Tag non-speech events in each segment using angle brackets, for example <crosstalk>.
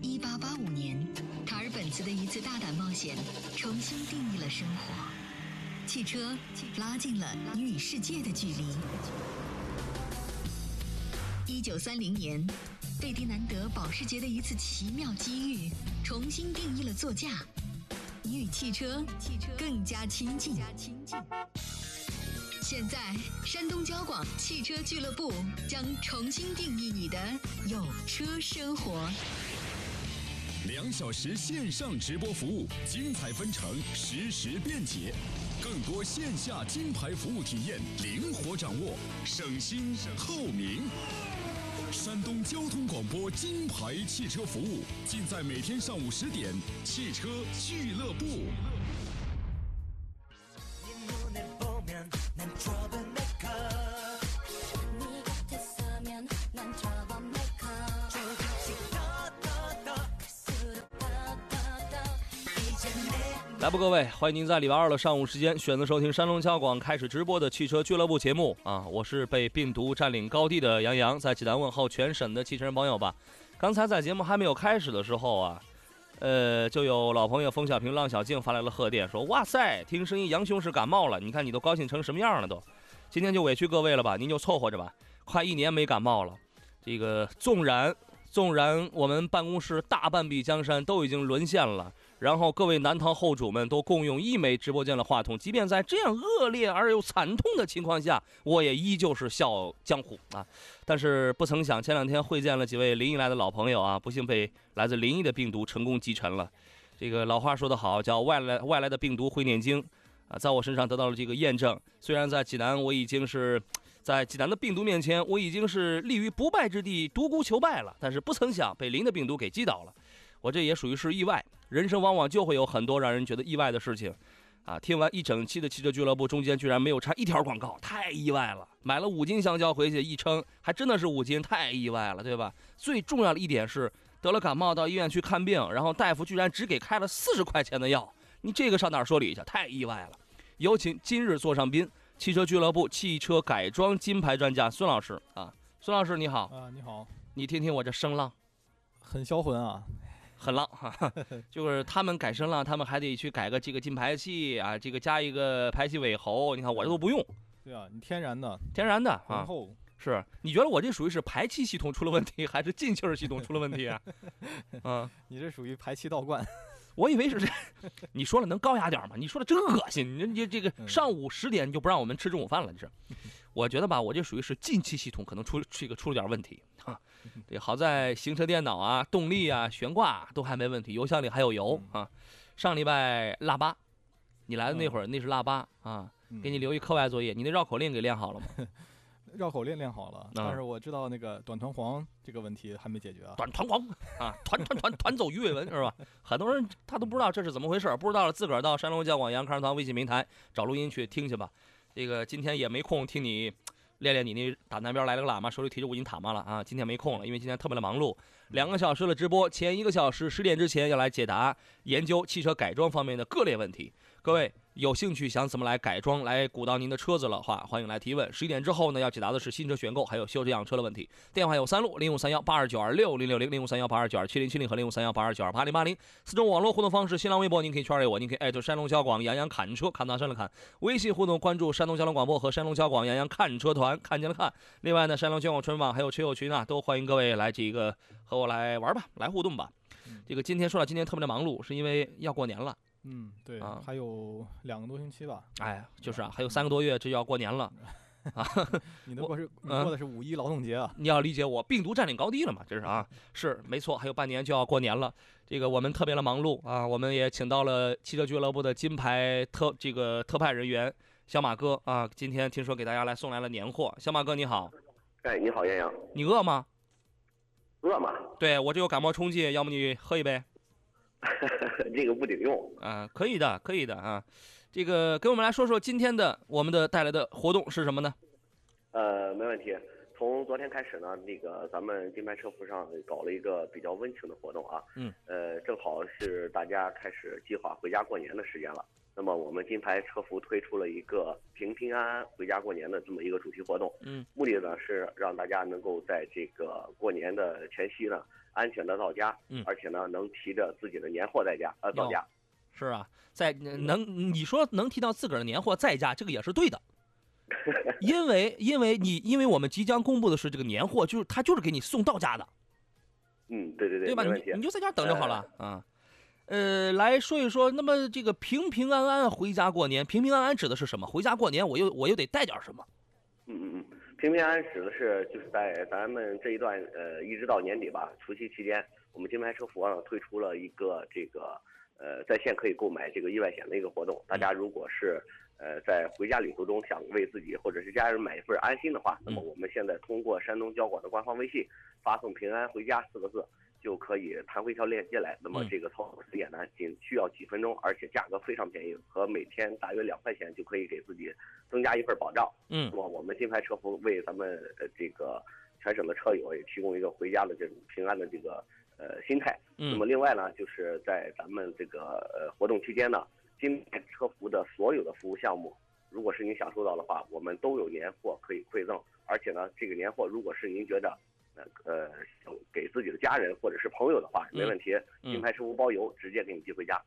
一八八五年，卡尔本茨的一次大胆冒险，重新定义了生活。汽车拉近了你与世界的距离。一九三零年，贝迪南德保时捷的一次奇妙机遇，重新定义了座驾，你与汽车更加亲近。现在，山东交广汽车俱乐部将重新定义你的有车生活。两小时线上直播服务，精彩纷呈，实时便捷，更多线下金牌服务体验，灵活掌握，省心透明。山东交通广播金牌汽车服务，尽在每天上午十点，汽车俱乐部。来吧，各位，欢迎您在礼拜二的上午时间选择收听山东交广开始直播的汽车俱乐部节目啊！我是被病毒占领高地的杨洋，在济南问候全省的汽车人朋友吧。刚才在节目还没有开始的时候啊，呃，就有老朋友冯小平、浪小静发来了贺电，说：“哇塞，听声音杨兄是感冒了，你看你都高兴成什么样了都。”今天就委屈各位了吧，您就凑合着吧，快一年没感冒了，这个纵然纵然我们办公室大半壁江山都已经沦陷了。然后各位南唐后主们都共用一枚直播间的话筒，即便在这样恶劣而又惨痛的情况下，我也依旧是笑江湖啊。但是不曾想，前两天会见了几位临沂来的老朋友啊，不幸被来自临沂的病毒成功击沉了。这个老话说得好，叫外来外来的病毒会念经啊，在我身上得到了这个验证。虽然在济南，我已经是在济南的病毒面前，我已经是立于不败之地，独孤求败了，但是不曾想被临的病毒给击倒了。我这也属于是意外，人生往往就会有很多让人觉得意外的事情，啊！听完一整期的汽车俱乐部，中间居然没有插一条广告，太意外了。买了五斤香蕉回去一称，还真的是五斤，太意外了，对吧？最重要的一点是，得了感冒到医院去看病，然后大夫居然只给开了四十块钱的药，你这个上哪说理去？太意外了。有请今日座上宾，汽车俱乐部汽车改装金牌专家孙老师啊，孙老师你好啊，你好，你听听我这声浪，很销魂啊。很浪哈，<laughs> 就是他们改声浪，他们还得去改个这个进排气啊，这个加一个排气尾喉，你看我这都不用。对啊，你天然的，天然的啊。是，你觉得我这属于是排气系统出了问题，还是进气儿系统出了问题啊？<laughs> 嗯，你这属于排气倒灌。<laughs> 我以为是这，你说了能高雅点吗？你说的真恶心！你这这个上午十点就不让我们吃中午饭了，这是。我觉得吧，我这属于是进气系统可能出这个出了点问题啊。这好在行车电脑啊、动力啊、悬挂都还没问题，油箱里还有油啊。上礼拜腊八，你来的那会儿那是腊八啊，给你留一课外作业，你那绕口令给练好了吗？<laughs> 绕口令练好了，但是我知道那个短团黄这个问题还没解决啊。短团黄啊，团团团团走鱼尾纹是吧？很多人他都不知道这是怎么回事，不知道了自个儿到山东交广杨康团微信平台找录音去听去吧。这个今天也没空听你。练练你那打南边来了个喇嘛，手里提着五斤塔嘛了啊！今天没空了，因为今天特别的忙碌。两个小时的直播，前一个小时十点之前要来解答研究汽车改装方面的各类问题，各位。有兴趣想怎么来改装来鼓捣您的车子的话，欢迎来提问。十一点之后呢，要解答的是新车选购还有修车养车的问题。电话有三路：零五三幺八二九二六零六零、零五三幺八二九二七零七零和零五三幺八二九二八零八零。四种网络互动方式：新浪微博您可以圈给我，您可以艾特山东交广杨洋侃车，看大山了看；微信互动关注山东交通广播和山东交广杨洋看车团，看见了看。另外呢，山东交广春网还有车友群啊，都欢迎各位来这个和我来玩吧，来互动吧。这个今天说到今天特别的忙碌，是因为要过年了。嗯，对啊，还有两个多星期吧。哎，就是啊，还有三个多月，这就要过年了 <laughs> 啊！你的过是过的是五一劳动节啊！你要理解我，病毒占领高地了嘛？这是啊，<laughs> 是没错，还有半年就要过年了。这个我们特别的忙碌啊，我们也请到了汽车俱乐部的金牌特这个特派人员小马哥啊，今天听说给大家来送来了年货。小马哥你好，哎，你好，艳阳，你饿吗？饿吗？对我这有感冒冲剂，要不你喝一杯。<laughs> 这个不顶用啊，可以的，可以的啊。这个给我们来说说今天的我们的带来的活动是什么呢？呃，没问题。从昨天开始呢，那个咱们金牌车服上搞了一个比较温情的活动啊。嗯。呃，正好是大家开始计划回家过年的时间了。那么我们金牌车服推出了一个平平安安回家过年的这么一个主题活动。嗯，目的呢是让大家能够在这个过年的前夕呢，安全的到家。嗯，而且呢，能提着自己的年货在家呃到家。是啊，在能你说能提到自个儿的年货在家，这个也是对的。<laughs> 因为因为你因为我们即将公布的是这个年货，就是他就是给你送到家的。嗯，对对对，对吧？你你就在家等就好了啊。呃，来说一说，那么这个平平安安回家过年，平平安安指的是什么？回家过年，我又我又得带点什么？嗯嗯嗯，平平安安指的是就是在咱们这一段呃，一直到年底吧，除夕期间，我们金牌车服上推出了一个这个呃在线可以购买这个意外险的一个活动。大家如果是呃在回家旅途中想为自己或者是家人买一份安心的话，那么我们现在通过山东交广的官方微信发送“平安回家”四个字。就可以弹回一条链接来，那么这个操作很简单，仅需要几分钟，而且价格非常便宜，和每天大约两块钱就可以给自己增加一份保障。嗯，那么我们金牌车服为咱们呃这个全省的车友也提供一个回家的这种平安的这个呃心态。嗯，那么另外呢，就是在咱们这个呃活动期间呢，金牌车服的所有的服务项目，如果是您享受到的话，我们都有年货可以馈赠，而且呢，这个年货如果是您觉得。呃，给自己的家人或者是朋友的话，没问题，金牌车服包邮，直接给你寄回家。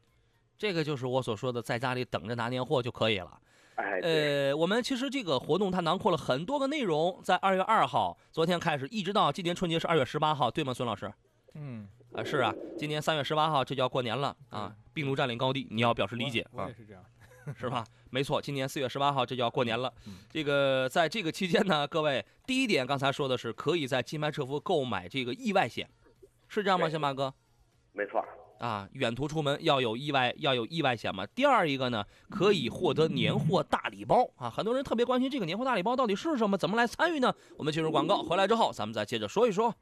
这个就是我所说的，在家里等着拿年货就可以了。哎，呃，我们其实这个活动它囊括了很多个内容，在二月二号，昨天开始，一直到今年春节是二月十八号，对吗，孙老师？嗯，啊，是啊，今年三月十八号这就要过年了啊，病毒占领高地，你要表示理解啊，我也是这样。是吧？没错，今年四月十八号这就要过年了。这个在这个期间呢，各位，第一点刚才说的是可以在金牌车服购买这个意外险，是这样吗，小马哥？没错。啊，远途出门要有意外，要有意外险嘛。第二一个呢，可以获得年货大礼包啊。很多人特别关心这个年货大礼包到底是什么，怎么来参与呢？我们进入广告，回来之后咱们再接着说一说。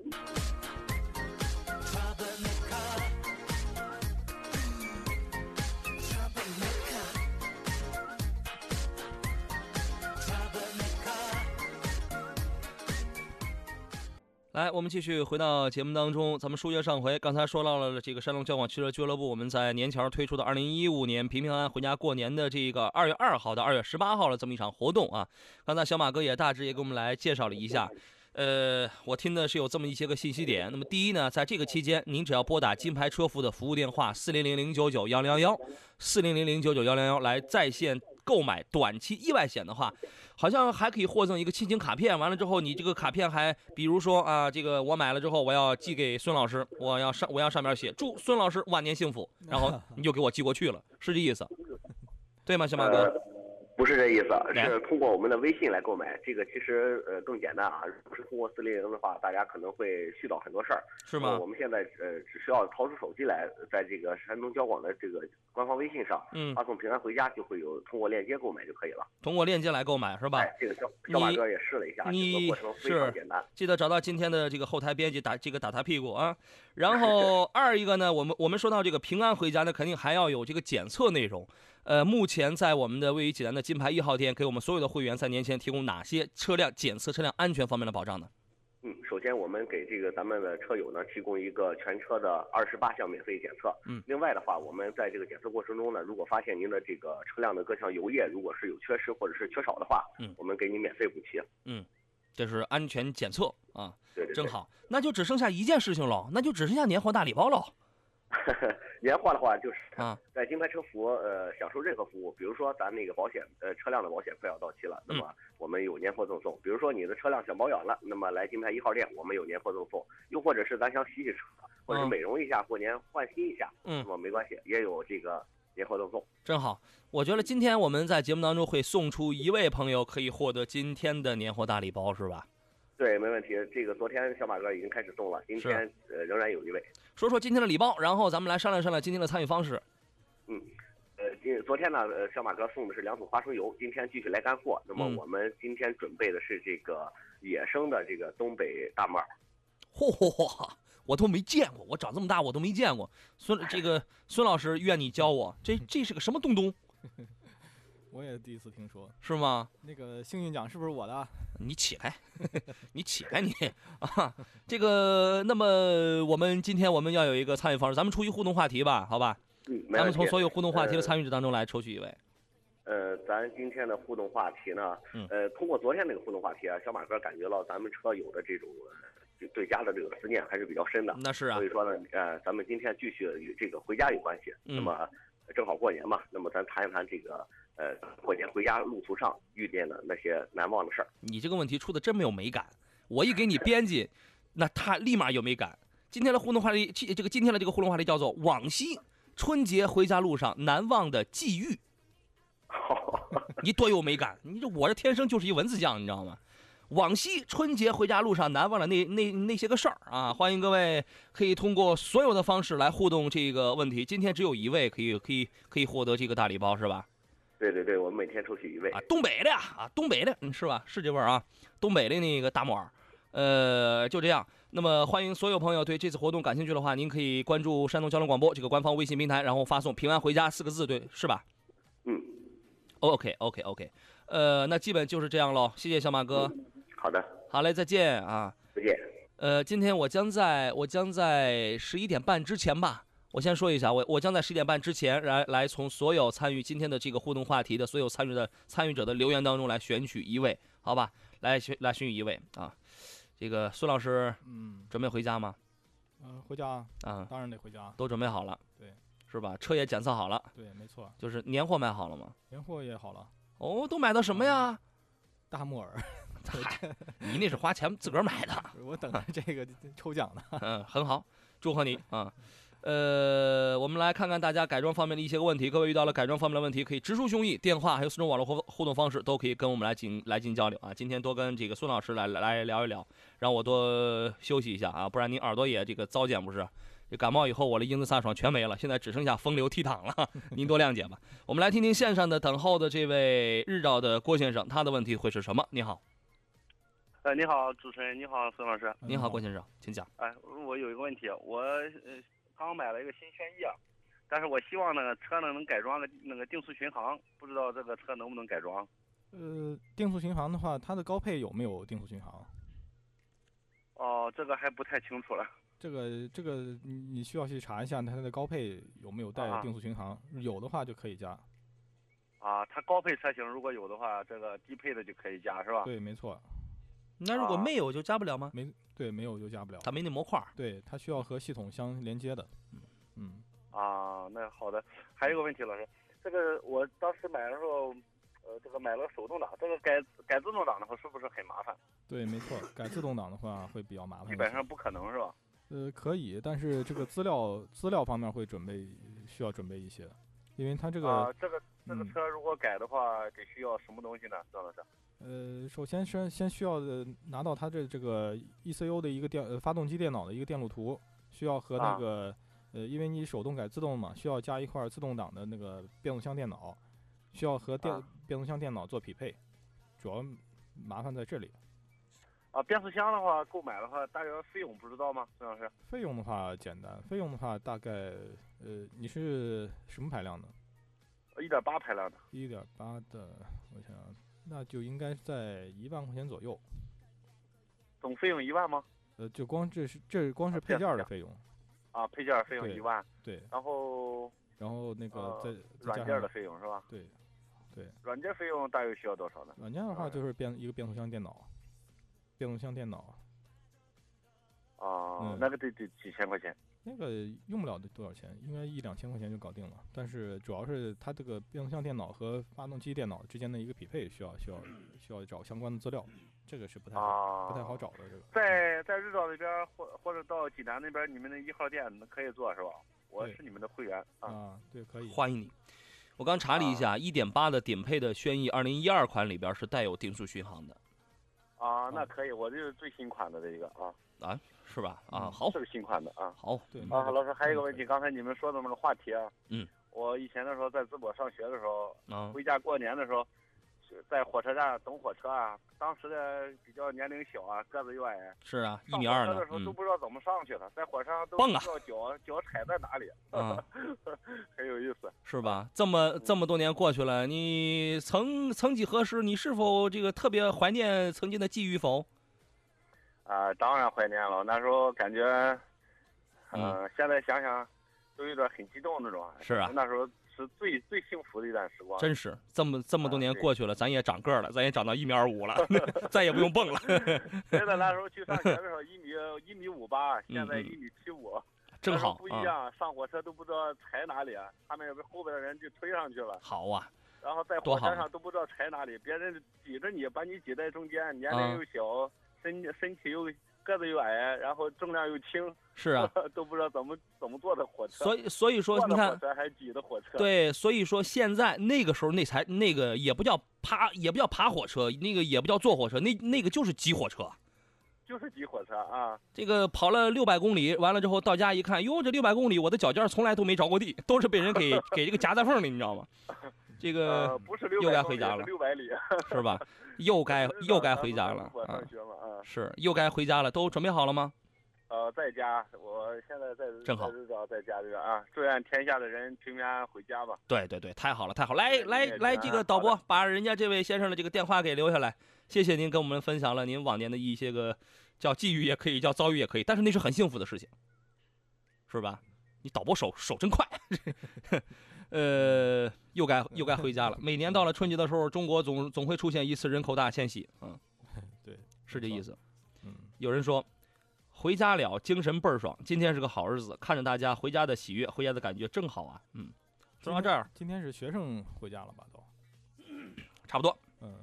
来，我们继续回到节目当中。咱们书接上回，刚才说到了这个山东交广汽车俱乐部，我们在年前推出的二零一五年平平安安回家过年的这个二月二号到二月十八号的这么一场活动啊。刚才小马哥也大致也给我们来介绍了一下。呃，我听的是有这么一些个信息点。那么第一呢，在这个期间，您只要拨打金牌车服的服务电话四零零零九九幺零幺幺，四零零零九九幺零幺来在线购买短期意外险的话。好像还可以获赠一个亲情卡片，完了之后你这个卡片还，比如说啊，这个我买了之后我要寄给孙老师，我要上我要上面写祝孙老师晚年幸福，然后你就给我寄过去了，是这意思，对吗，小马哥？不是这意思，是通过我们的微信来购买。这个其实呃更简单啊，不是通过四零零的话，大家可能会絮叨很多事儿。是吗？我们现在呃只需要掏出手机来，在这个山东交广的这个官方微信上，嗯，发送平安回家就会有通过链接购买就可以了。通过链接来购买是吧？哎，这个小小马哥也试了一下，这个过程非常简单。记得找到今天的这个后台编辑打这个打他屁股啊。<laughs> 然后二一个呢，我们我们说到这个平安回家，那肯定还要有这个检测内容。呃，目前在我们的位于济南的金牌一号店，给我们所有的会员在年前提供哪些车辆检测、车辆安全方面的保障呢？嗯，首先我们给这个咱们的车友呢提供一个全车的二十八项免费检测。嗯，另外的话，我们在这个检测过程中呢，如果发现您的这个车辆的各项油液如果是有缺失或者是缺少的话，嗯，我们给你免费补齐。嗯，这是安全检测啊，对对，真好。那就只剩下一件事情喽，那就只剩下年货大礼包喽。<laughs> 年货的话，就是啊，在金牌车服呃享受任何服务，比如说咱那个保险呃车辆的保险快要到期了，那么我们有年货赠送。比如说你的车辆想保养了，那么来金牌一号店，我们有年货赠送。又或者是咱想洗洗车，或者是美容一下，过年换新一下，嗯，那么没关系，也有这个年货赠送。真好，我觉得今天我们在节目当中会送出一位朋友可以获得今天的年货大礼包，是吧？对，没问题。这个昨天小马哥已经开始送了，今天呃仍然有一位。说说今天的礼包，然后咱们来商量商量今天的参与方式。嗯，呃，今昨天呢，呃，小马哥送的是两桶花生油，今天继续来干货。那么我们今天准备的是这个野生的这个东北大木耳。嚯嚯。嚯，我都没见过，我长这么大我都没见过。孙这个孙老师，愿你教我，这这是个什么东东？我也第一次听说，是吗？那个幸运奖是不是我的？你起来，<laughs> 你起来，你啊！这个，那么我们今天我们要有一个参与方式，咱们出一互动话题吧，好吧？嗯，咱们从所有互动话题的参与者当中来抽取一位。呃，咱今天的互动话题呢，呃，通过昨天那个互动话题啊，小马哥感觉到咱们车友的这种对家的这个思念还是比较深的。那是啊。所以说呢，呃，咱们今天继续与这个回家有关系。嗯。那么正好过年嘛，那么咱谈一谈这个呃过年回家路途上遇见的那些难忘的事儿。你这个问题出的真没有美感，我一给你编辑，<laughs> 那他立马有美感。今天的互动话题，这个今天的这个互动话题叫做往昔春节回家路上难忘的际遇。你多有美感！你这我这天生就是一文字匠，你知道吗？往昔春节回家路上难忘的那那那些个事儿啊！欢迎各位可以通过所有的方式来互动这个问题。今天只有一位可以可以可以获得这个大礼包是吧？对对对，我们每天抽取一位啊，东北的呀啊，东北的，嗯是吧？是这味儿啊，东北的那个大木耳，呃，就这样。那么欢迎所有朋友对这次活动感兴趣的话，您可以关注山东交通广播这个官方微信平台，然后发送“平安回家”四个字，对，是吧？嗯。OK OK OK，呃，那基本就是这样喽。谢谢小马哥。好的。好嘞，再见啊。再见。呃，今天我将在我将在十一点半之前吧，我先说一下，我我将在十点半之前来来从所有参与今天的这个互动话题的所有参与的参与者的留言当中来选取一位，好吧？来选来选取一位啊。这个孙老师，嗯，准备回家吗？嗯，回家啊，当然得回家。都准备好了。对。是吧？车也检测好了，对，没错，就是年货买好了吗？年货也好了。哦，都买的什么呀？大木耳。<laughs> 你那是花钱自个儿买的。<laughs> 我等着这个抽奖呢。嗯，很好，祝贺你啊。<laughs> 呃，我们来看看大家改装方面的一些个问题。各位遇到了改装方面的问题，可以直抒胸臆，电话还有四种网络互互动方式都可以跟我们来进来进行交流啊。今天多跟这个孙老师来来聊一聊，让我多休息一下啊，不然您耳朵也这个糟践不是？这感冒以后，我的英姿飒爽全没了，现在只剩下风流倜傥了，<laughs> 您多谅解吧。我们来听听线上的等候的这位日照的郭先生，他的问题会是什么？你好，呃，你好，主持人，你好，孙老师，你好，郭先生，请讲。哎，我有一个问题，我呃刚买了一个新轩逸啊，但是我希望那个车呢能改装个那个定速巡航，不知道这个车能不能改装？呃，定速巡航的话，它的高配有没有定速巡航？哦，这个还不太清楚了。这个这个你你需要去查一下它的高配有没有带定速巡航，有的话就可以加。啊，它高配车型如果有的话，这个低配的就可以加是吧？对，没错。那如果没有就加不了吗？没对，没有就加不了。它没那模块。对，它需要和系统相连接的。嗯嗯。啊，那好的。还有一个问题，老师，这个我当时买的时候，呃，这个买了手动挡，这个改改自动挡的话是不是很麻烦？对，没错，改自动挡的话会比较麻烦。基本上不可能是吧？呃，可以，但是这个资料资料方面会准备需要准备一些，因为它这个啊，这个这个车如果改的话，得需要什么东西呢，张老师？呃，首先先先需要的拿到它这这个 ECU 的一个电呃发动机电脑的一个电路图，需要和那个呃，因为你手动改自动嘛，需要加一块自动挡的那个变速箱电脑，需要和电变速箱电脑做匹配，主要麻烦在这里。啊，变速箱的话，购买的话，大约费用不知道吗，孙老师？费用的话简单，费用的话大概，呃，你是什么排量的？一点八排量的。一点八的，我想，那就应该在一万块钱左右。总费用一万吗？呃，就光这是这光是配件的费用。啊，配件费用一万。对。然后。然后那个在软件的费用是吧？对，对。软件费用大约需要多少呢？软件的话就是变一个变速箱电脑。变速箱电脑，啊，那个得得几千块钱。那个用不了多少钱，应该一两千块钱就搞定了。但是主要是它这个变速箱电脑和发动机电脑之间的一个匹配，需要需要需要找相关的资料，这个是不太好、不太好找的。这个在在日照那边或或者到济南那边，你们的一号店可以做是吧？我是你们的会员啊，对，可以欢迎你。我刚查了一下，一点八的顶配的轩逸二零一二款里边是带有定速巡航的。啊，那可以，我这是最新款的这一个啊。啊，是吧？啊，好，这是新款的啊，好，对啊，老师还有一个问题，刚才你们说的那个话题啊，嗯，我以前的时候在淄博上学的时候，啊，回家过年的时候，在火车站等火车啊，当时的比较年龄小啊，个子又矮，是啊，一米二呢，的时候都不知道怎么上去了，在火车上都不知道脚脚踩在哪里，<laughs> 啊，很有意思，是吧？这么这么多年过去了，你曾曾几何时，你是否这个特别怀念曾经的际遇否？啊，当然怀念了。那时候感觉，嗯，现在想想，都有点很激动那种。是啊那时候是最最幸福的一段时光。真是这么这么多年过去了，咱也长个儿了，咱也长到一米二五了，<laughs> 再也不用蹦了，真的那时候去上学的时候一米一米五八，现在一米七五，正好不一啊，样。上火车都不知道踩哪里，啊他们后边的人就推上去了，好啊，然后在火车上都不知道踩哪里，别人挤着你，把你挤在中间，年啊龄又小，身身体又个子又矮，然后重量又轻，是啊，<laughs> 都不知道怎么怎么坐的火车。所以所以说你看，挤的火车。对，所以说现在那个时候那才那个也不叫爬，也不叫爬火车，那个也不叫坐火车，那那个就是挤火车。就是挤火车啊！这个跑了六百公里，完了之后到家一看，哟，这六百公里我的脚尖从来都没着过地，都是被人给 <laughs> 给这个夹在缝里，你知道吗？这呃，个不是六又该回家了六百里。是吧？<laughs> <laughs> 又该又该回家了啊。是又该回家了，都准备好了吗？呃，在家，我现在在正好在家这个啊，祝愿天下的人平平安安回家吧。对对对，太好了太好了！来来来，这个导播把人家这位先生的这个电话给留下来，谢谢您跟我们分享了您往年的一些个叫际遇也可以，叫遭遇也可以，但是那是很幸福的事情，是吧？你导播手手真快，呃，又该 <laughs> 又该回家了。<laughs> 每年到了春节的时候，中国总总会出现一次人口大迁徙，嗯，<laughs> 对，是这意思。嗯，有人说，回家了，精神倍儿爽。今天是个好日子，看着大家回家的喜悦，回家的感觉正好啊。嗯，说到这儿，今天是学生回家了吧？都，差不多。嗯，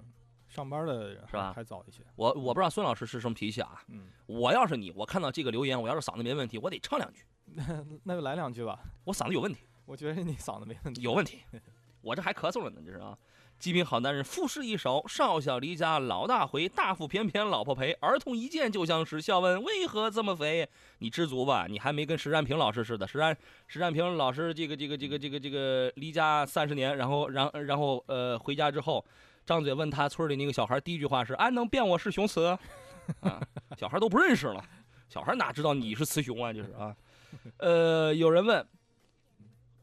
上班的人是吧还还早一些。我我不知道孙老师是什么脾气啊。嗯，我要是你，我看到这个留言，我要是嗓子没问题，我得唱两句。那就来两句吧。我嗓子有问题，我觉得你嗓子没问题。有问题，我这还咳嗽了呢，这是啊。极品好男人赋诗一首：少小离家老大回，大腹便便老婆陪。儿童一见就相识笑问为何这么肥？你知足吧，你还没跟石占平老师似的。石占石占平老师这个这个这个这个这个离家三十年，然后然然后呃回家之后，张嘴问他村里那个小孩第一句话是：“俺能辨我是雄雌？”啊，小孩都不认识了，小孩哪知道你是雌雄啊？就是啊，呃，有人问，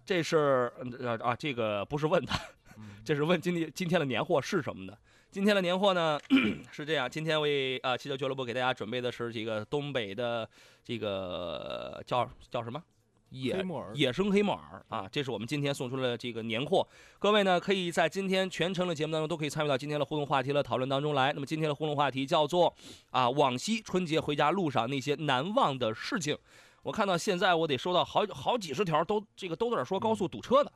这是呃啊这个不是问他。嗯 <laughs> 这是问今天今天的年货是什么的？今天的年货呢 <clears throat> 是这样，今天为啊汽车俱乐部给大家准备的是这个东北的这个叫叫什么野黑木耳野生黑木耳啊，这是我们今天送出的这个年货。各位呢可以在今天全程的节目当中都可以参与到今天的互动话题的讨论当中来。那么今天的互动话题叫做啊往昔春节回家路上那些难忘的事情。我看到现在我得收到好好几十条都这个都在说高速堵车的。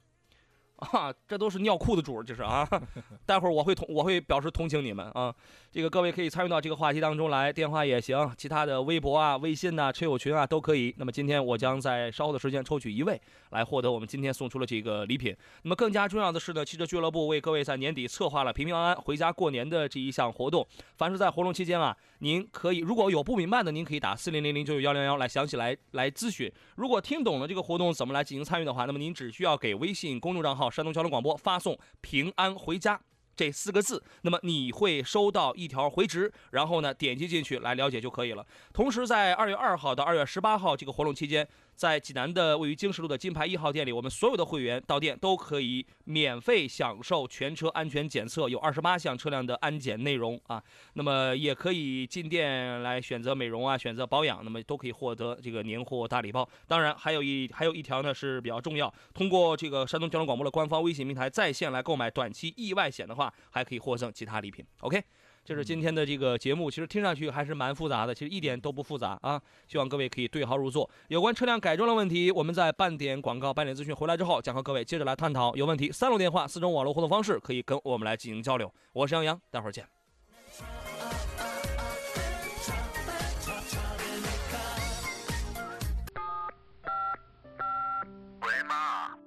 啊，这都是尿裤子主儿，这是啊。<laughs> 待会儿我会同我会表示同情你们啊。这个各位可以参与到这个话题当中来，电话也行，其他的微博啊、微信呐、车友群啊都可以。那么今天我将在稍后的时间抽取一位来获得我们今天送出的这个礼品。那么更加重要的是呢，汽车俱乐部为各位在年底策划了平平安安回家过年的这一项活动。凡是在活动期间啊，您可以如果有不明白的，您可以打四零零零九九幺零幺来详细来来咨询。如果听懂了这个活动怎么来进行参与的话，那么您只需要给微信公众账号山东交通广播发送“平安回家”。这四个字，那么你会收到一条回执，然后呢点击进去来了解就可以了。同时，在二月二号到二月十八号这个活动期间，在济南的位于经十路的金牌一号店里，我们所有的会员到店都可以免费享受全车安全检测，有二十八项车辆的安检内容啊。那么也可以进店来选择美容啊，选择保养，那么都可以获得这个年货大礼包。当然，还有一还有一条呢是比较重要，通过这个山东交通广播的官方微信平台在线来购买短期意外险的话，还可以获赠其他礼品。OK。这是今天的这个节目，其实听上去还是蛮复杂的，其实一点都不复杂啊。希望各位可以对号入座。有关车辆改装的问题，我们在半点广告、半点资讯回来之后，将和各位接着来探讨。有问题，三路电话、四种网络互动方式可以跟我们来进行交流。我是杨洋，待会儿见。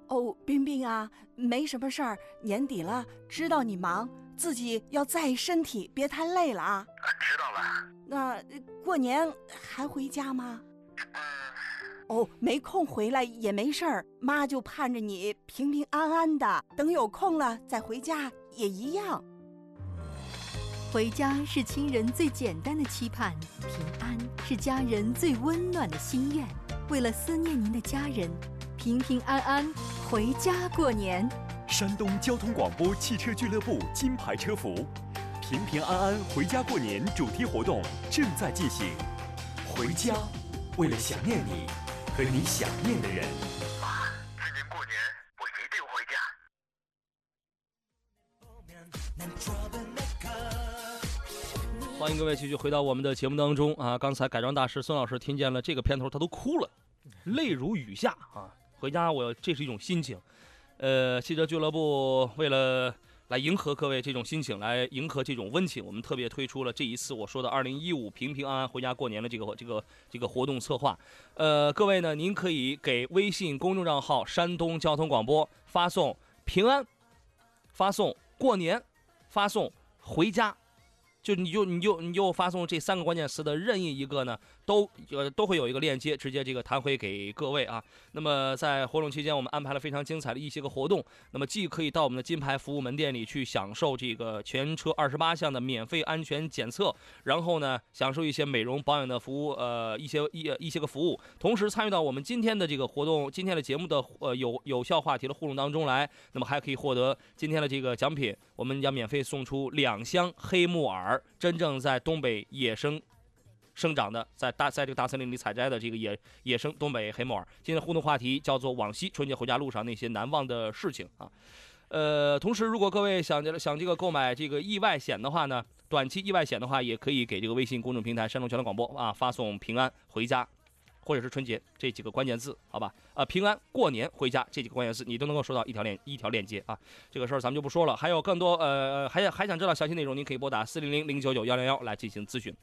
哦，冰冰啊，没什么事儿，年底了，知道你忙，自己要在意身体，别太累了啊。知道了。那呃过年还回家吗？哦，没空回来也没事儿，妈就盼着你平平安安的，等有空了再回家也一样。回家是亲人最简单的期盼，平安是家人最温暖的心愿。为了思念您的家人，平平安安回家过年。山东交通广播汽车俱乐部金牌车服，平平安安回家过年主题活动正在进行。回家，为了想念你和你想念的人。今年过年我一定回家。欢迎各位继续回到我们的节目当中啊！刚才改装大师孙老师听见了这个片头，他都哭了，泪如雨下啊！回家我这是一种心情。呃，汽车俱乐部为了来迎合各位这种心情，来迎合这种温情，我们特别推出了这一次我说的二零一五平平安安回家过年的这个这个这个活动策划。呃，各位呢，您可以给微信公众账号“山东交通广播”发送“平安”，发送“过年”，发送“回家”。就你就你就你就发送这三个关键词的任意一个呢，都呃都会有一个链接，直接这个弹回给各位啊。那么在活动期间，我们安排了非常精彩的一些个活动。那么既可以到我们的金牌服务门店里去享受这个全车二十八项的免费安全检测，然后呢享受一些美容保养的服务，呃一些一一些个服务，同时参与到我们今天的这个活动，今天的节目的呃有有效话题的互动当中来。那么还可以获得今天的这个奖品，我们将免费送出两箱黑木耳。真正在东北野生生长的，在大在这个大森林里采摘的这个野野生东北黑木耳。今天互动话题叫做往昔春节回家路上那些难忘的事情啊。呃，同时如果各位想想这个购买这个意外险的话呢，短期意外险的话，也可以给这个微信公众平台山东交通广播啊发送平安回家。或者是春节这几个关键字，好吧？啊，平安过年回家这几个关键字，你都能够收到一条链一条链接啊。这个事儿咱们就不说了。还有更多呃，还想还想知道详细内容，您可以拨打四零零零九九幺零幺来进行咨询。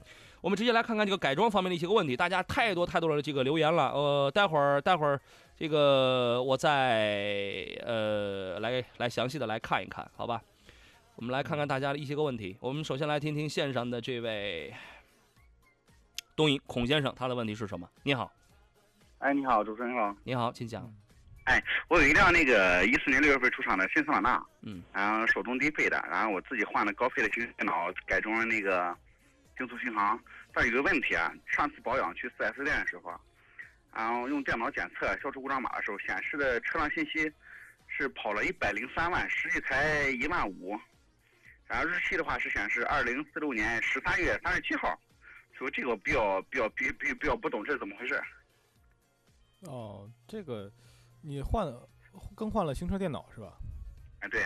我们直接来看看这个改装方面的一些个问题，大家太多太多的这个留言了。呃，待会儿待会儿这个我再呃来来详细的来看一看，好吧？我们来看看大家的一些个问题。我们首先来听听线上的这位。东营孔先生，他的问题是什么？你好，哎，你好，主持人好，你好，请讲。哎，我有一辆那个一四年六月份出厂的新桑塔纳，嗯，然后手动低配的，然后我自己换了高配的行车电脑，改装了那个定速巡航。但有个问题啊，上次保养去 4S 店的时候，然后用电脑检测消除故障码的时候，显示的车辆信息是跑了一百零三万，实际才一万五。然后日期的话是显示二零四六年十三月三十七号。说这个比较比较比比比较不懂这是怎么回事？哦，这个你换更换了行车电脑是吧？啊，对。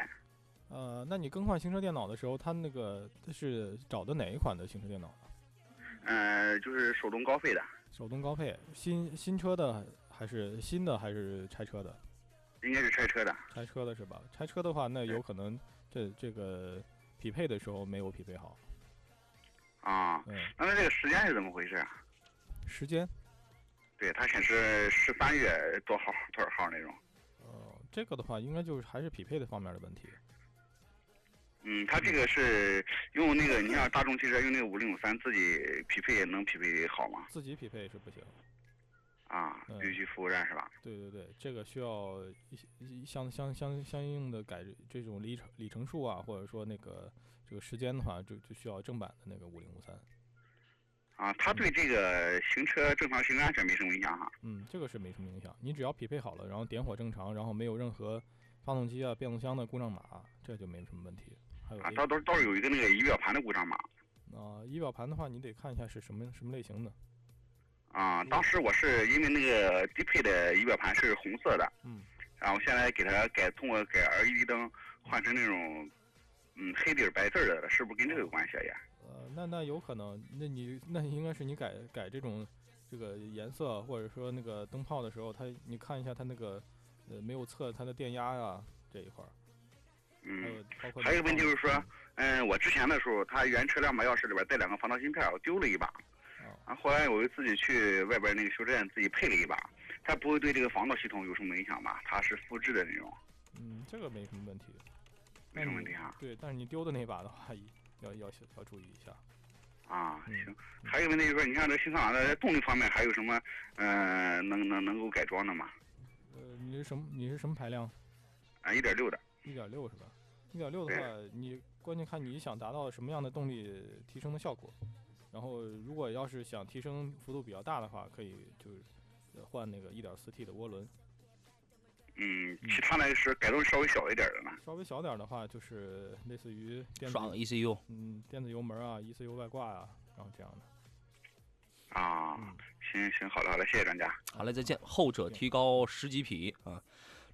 呃，那你更换行车电脑的时候，他那个是找的哪一款的行车电脑？呃，就是手动高配的。手动高配，新新车的还是新的还是拆车的？应该是拆车的。拆车的是吧？拆车的话，那有可能这这个匹配的时候没有匹配好。啊，那它这个时间是怎么回事啊？时间？对，它显示十三月多号多少号那种。哦，这个的话，应该就是还是匹配的方面的问题。嗯，它这个是用那个，你像大众汽车用那个五零五三自己匹配能匹配好吗？自己匹配是不行。啊，必须服务站是吧？对对对，这个需要一相相相相应的改这种里程里程数啊，或者说那个。这个时间的话，就就需要正版的那个五零五三。啊，它对这个行车正常行车安全没什么影响哈。嗯，这个是没什么影响。你只要匹配好了，然后点火正常，然后没有任何发动机啊、变速箱的故障码，这就没什么问题。还有啊，倒倒倒是有一个那个仪表盘的故障码。啊，仪表盘的话，你得看一下是什么什么类型的。啊，当时我是因为那个低配的仪表盘是红色的，嗯，然后现在给它改通过改 LED 灯换成那种。嗯，黑底儿白字儿的，是不是跟这个有关系呀？呃，那那有可能，那你那应该是你改改这种这个颜色，或者说那个灯泡的时候，它你看一下它那个呃没有测它的电压呀这一块儿。嗯。还有个问题就是说，嗯，我之前的时候，它原车两把钥匙里边带两个防盗芯片，我丢了一把。啊。后来我又自己去外边那个修车店自己配了一把，它不会对这个防盗系统有什么影响吧？它是复制的那种。嗯，这个没什么问题。没什么问题啊。对，但是你丢的那把的话，<laughs> 要要要注意一下。啊，行。还有个问题就是说，你看这新桑塔纳在动力方面还有什么，呃，能能能够改装的吗？呃，你是什么？你是什么排量？啊，一点六的。一点六是吧？一点六的话，你关键看你想达到什么样的动力提升的效果。然后，如果要是想提升幅度比较大的话，可以就是换那个一点四 T 的涡轮。嗯，其他那个是改动稍微小一点的呢。稍微小点的话，就是类似于爽 ECU，嗯，电子油门啊，ECU 外挂啊，然后这样的。啊，行行，好的好的，谢谢专家。好嘞，再见。后者提高十几匹啊。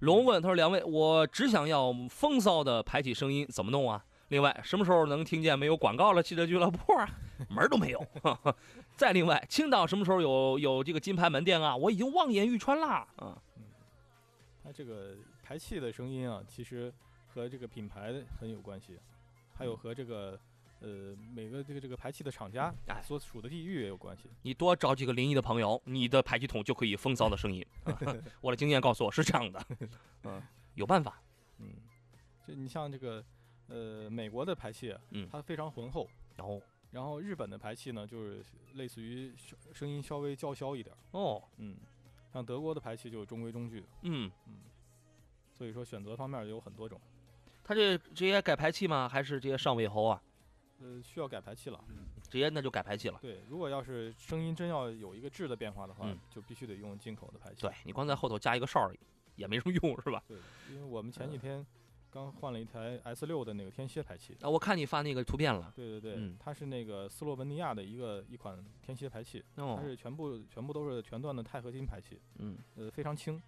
龙问他说：“两位，我只想要风骚的排气声音，怎么弄啊？”另外，什么时候能听见没有广告了汽车俱乐部啊？<laughs> 门儿都没有。<laughs> 再另外，青岛什么时候有有这个金牌门店啊？我已经望眼欲穿啦啊。它这个排气的声音啊，其实和这个品牌很有关系，还有和这个呃每个这个这个排气的厂家哎所处的地域也有关系。你多找几个临沂的朋友，你的排气筒就可以风骚的声音。<laughs> 啊我的经验告诉我是这样的，<laughs> 嗯，有办法。嗯，这你像这个呃美国的排气啊，嗯它非常浑厚，然后然后日本的排气呢，就是类似于声声音稍微较小一点儿，哦，嗯，像德国的排气就中规中矩，嗯嗯，所以说选择方面有很多种，他这直接改排气吗？还是直接上尾喉啊？呃，需要改排气了。直接那就改排气了。对，如果要是声音真要有一个质的变化的话，嗯就必须得用进口的排气。对你光在后头加一个哨儿也没什么用，是吧？对，因为我们前几天刚换了一台 S 六的那个天蝎排气。啊，我看你发那个图片了。对对对，嗯它是那个斯洛文尼亚的一个一款天蝎排气，哦它是全部全部都是全段的钛合金排气，嗯呃，非常轻。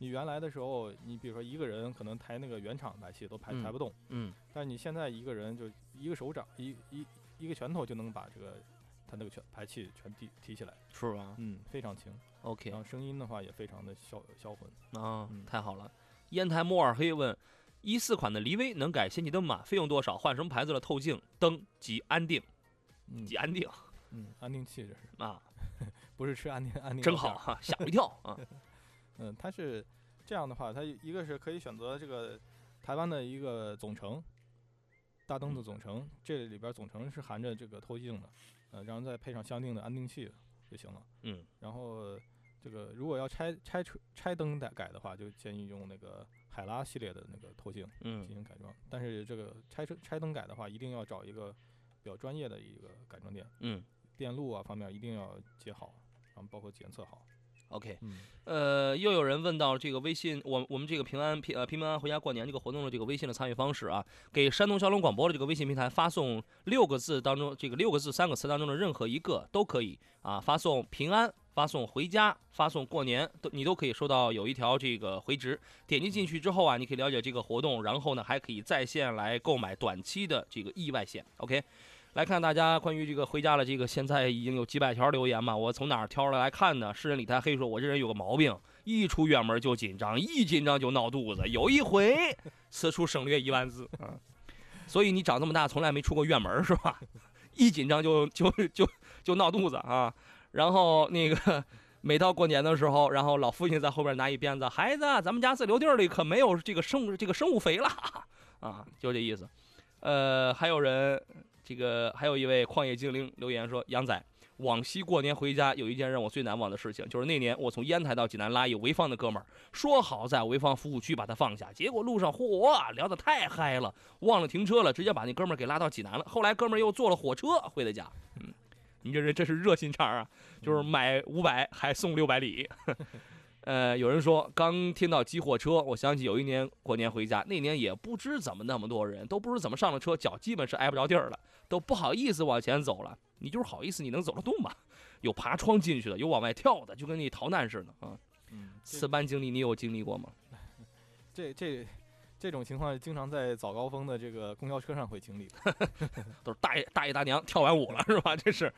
你原来的时候，你比如说一个人可能抬那个原厂排气都抬、嗯抬不动，嗯，但是你现在一个人就一个手掌一一一个拳头就能把这个它那个全排气全提提起来，是吧嗯，非常轻。？OK 然后声音的话也非常的销销魂。啊嗯，太好了。烟台莫尔黑问：一四款的骊威能改氙气灯吗？费用多少？换什么牌子的透镜灯及安定嗯及安定嗯，安定器这是，啊？不是吃安定安定真。好哈，吓我一跳啊！<laughs> 嗯，它是这样的话，它一个是可以选择这个台湾的一个总成，大灯的总成，这里边总成是含着这个透镜的，呃，然后再配上相应的安定器就行了。嗯，然后这个如果要拆拆车拆灯改改的话，就建议用那个海拉系列的那个透镜进嗯行改装。但是这个拆车拆灯改的话，一定要找一个比较专业的一个改装店，嗯电路啊方面一定要接好，然后包括检测好。，OK。嗯，呃，又有人问到这个微信，我我们这个平安平呃平安回家过年这个活动的这个微信的参与方式啊，给山东交通广播的这个微信平台发送六个字当中这个六个字三个词当中的任何一个都可以啊，发送平安。发送回家，发送过年，都你都可以收到有一条这个回执。点击进去之后啊，你可以了解这个活动，然后呢还可以在线来购买短期的这个意外险。OK，来看大家关于这个回家的这个，现在已经有几百条留言嘛，我从哪儿挑出来看呢？诗人李太黑说，我这人有个毛病，一出远门就紧张，一紧张就闹肚子。有一回，此处省略一万字啊。所以你长这么大从来没出过院门是吧？<laughs> 一紧张就就就就闹肚子啊。然后那个每到过年的时候，然后老父亲在后边拿一鞭子，孩子，咱们家自留地里可没有这个生这个生物肥了 <laughs> 啊，就这意思。呃，还有人这个还有一位旷野精灵留言说，杨仔。往昔过年回家，有一件让我最难忘的事情，就是那年我从烟台到济南拉一潍坊的哥们儿，说好在潍坊服务区把他放下，结果路上嚯聊得太嗨了，忘了停车了，直接把那哥们儿给拉到济南了。后来哥们儿又坐了火车回的家。嗯，你这人真是热心肠啊，就是买五百还送六百里。<laughs> 呃，有人说刚听到挤火车，我想起有一年过年回家，那年也不知怎么那么多人，都不知怎么上了车，脚基本是挨不着地儿了，都不好意思往前走了。你就是好意思，你能走得动吗？有爬窗进去的，有往外跳的，就跟那逃难似的啊。嗯，这此般经历你有经历过吗？这这这种情况经常在早高峰的这个公交车上会经历。<laughs> 都是大爷大爷大娘跳完舞了是吧？这是，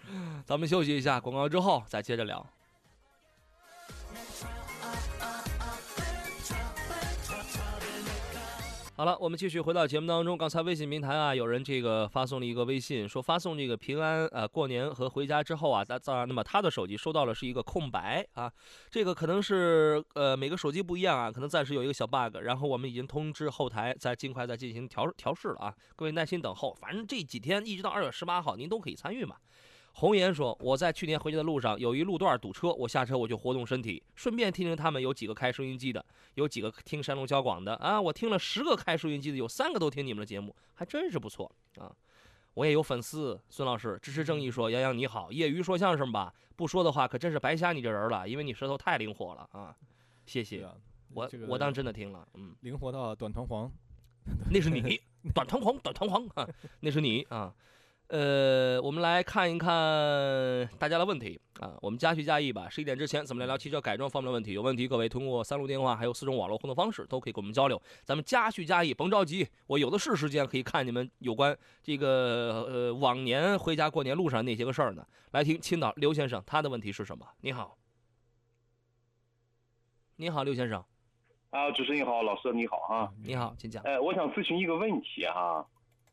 咱们休息一下，广告之后再接着聊。好了，我们继续回到节目当中。刚才微信平台啊，有人这个发送了一个微信，说发送这个平安呃过年和回家之后啊，那那那么他的手机收到了是一个空白啊，这个可能是呃每个手机不一样啊，可能暂时有一个小 bug，然后我们已经通知后台再尽快再进行调调试了啊，各位耐心等候，反正这几天一直到二月十八号您都可以参与嘛。红颜说：“我在去年回家的路上有一路段堵车，我下车我就活动身体，顺便听听他们有几个开收音机的，有几个听山东交广的啊。我听了十个开收音机的，有三个都听你们的节目，还真是不错啊。我也有粉丝，孙老师支持正义说：杨洋你好，业余说相声吧，不说的话可真是白瞎你这人了，因为你舌头太灵活了啊。谢谢，啊，我这个我当真的听了，嗯，灵活到短弹簧。那是你，短弹簧，短弹簧啊，那是你啊。呃，我们来看一看大家的问题啊，我们加叙加意吧。十一点之前，咱们聊聊汽车改装方面的问题。有问题，各位通过三路电话还有四种网络互动方式都可以跟我们交流。咱们加叙加意，甭着急，我有的是时间可以看你们有关这个呃往年回家过年路上那些个事儿呢。来听青岛刘先生他的问题是什么？你好，你好，刘先生。啊，主持人你好，老师你好啊，你好，请讲。呃，我想咨询一个问题哈，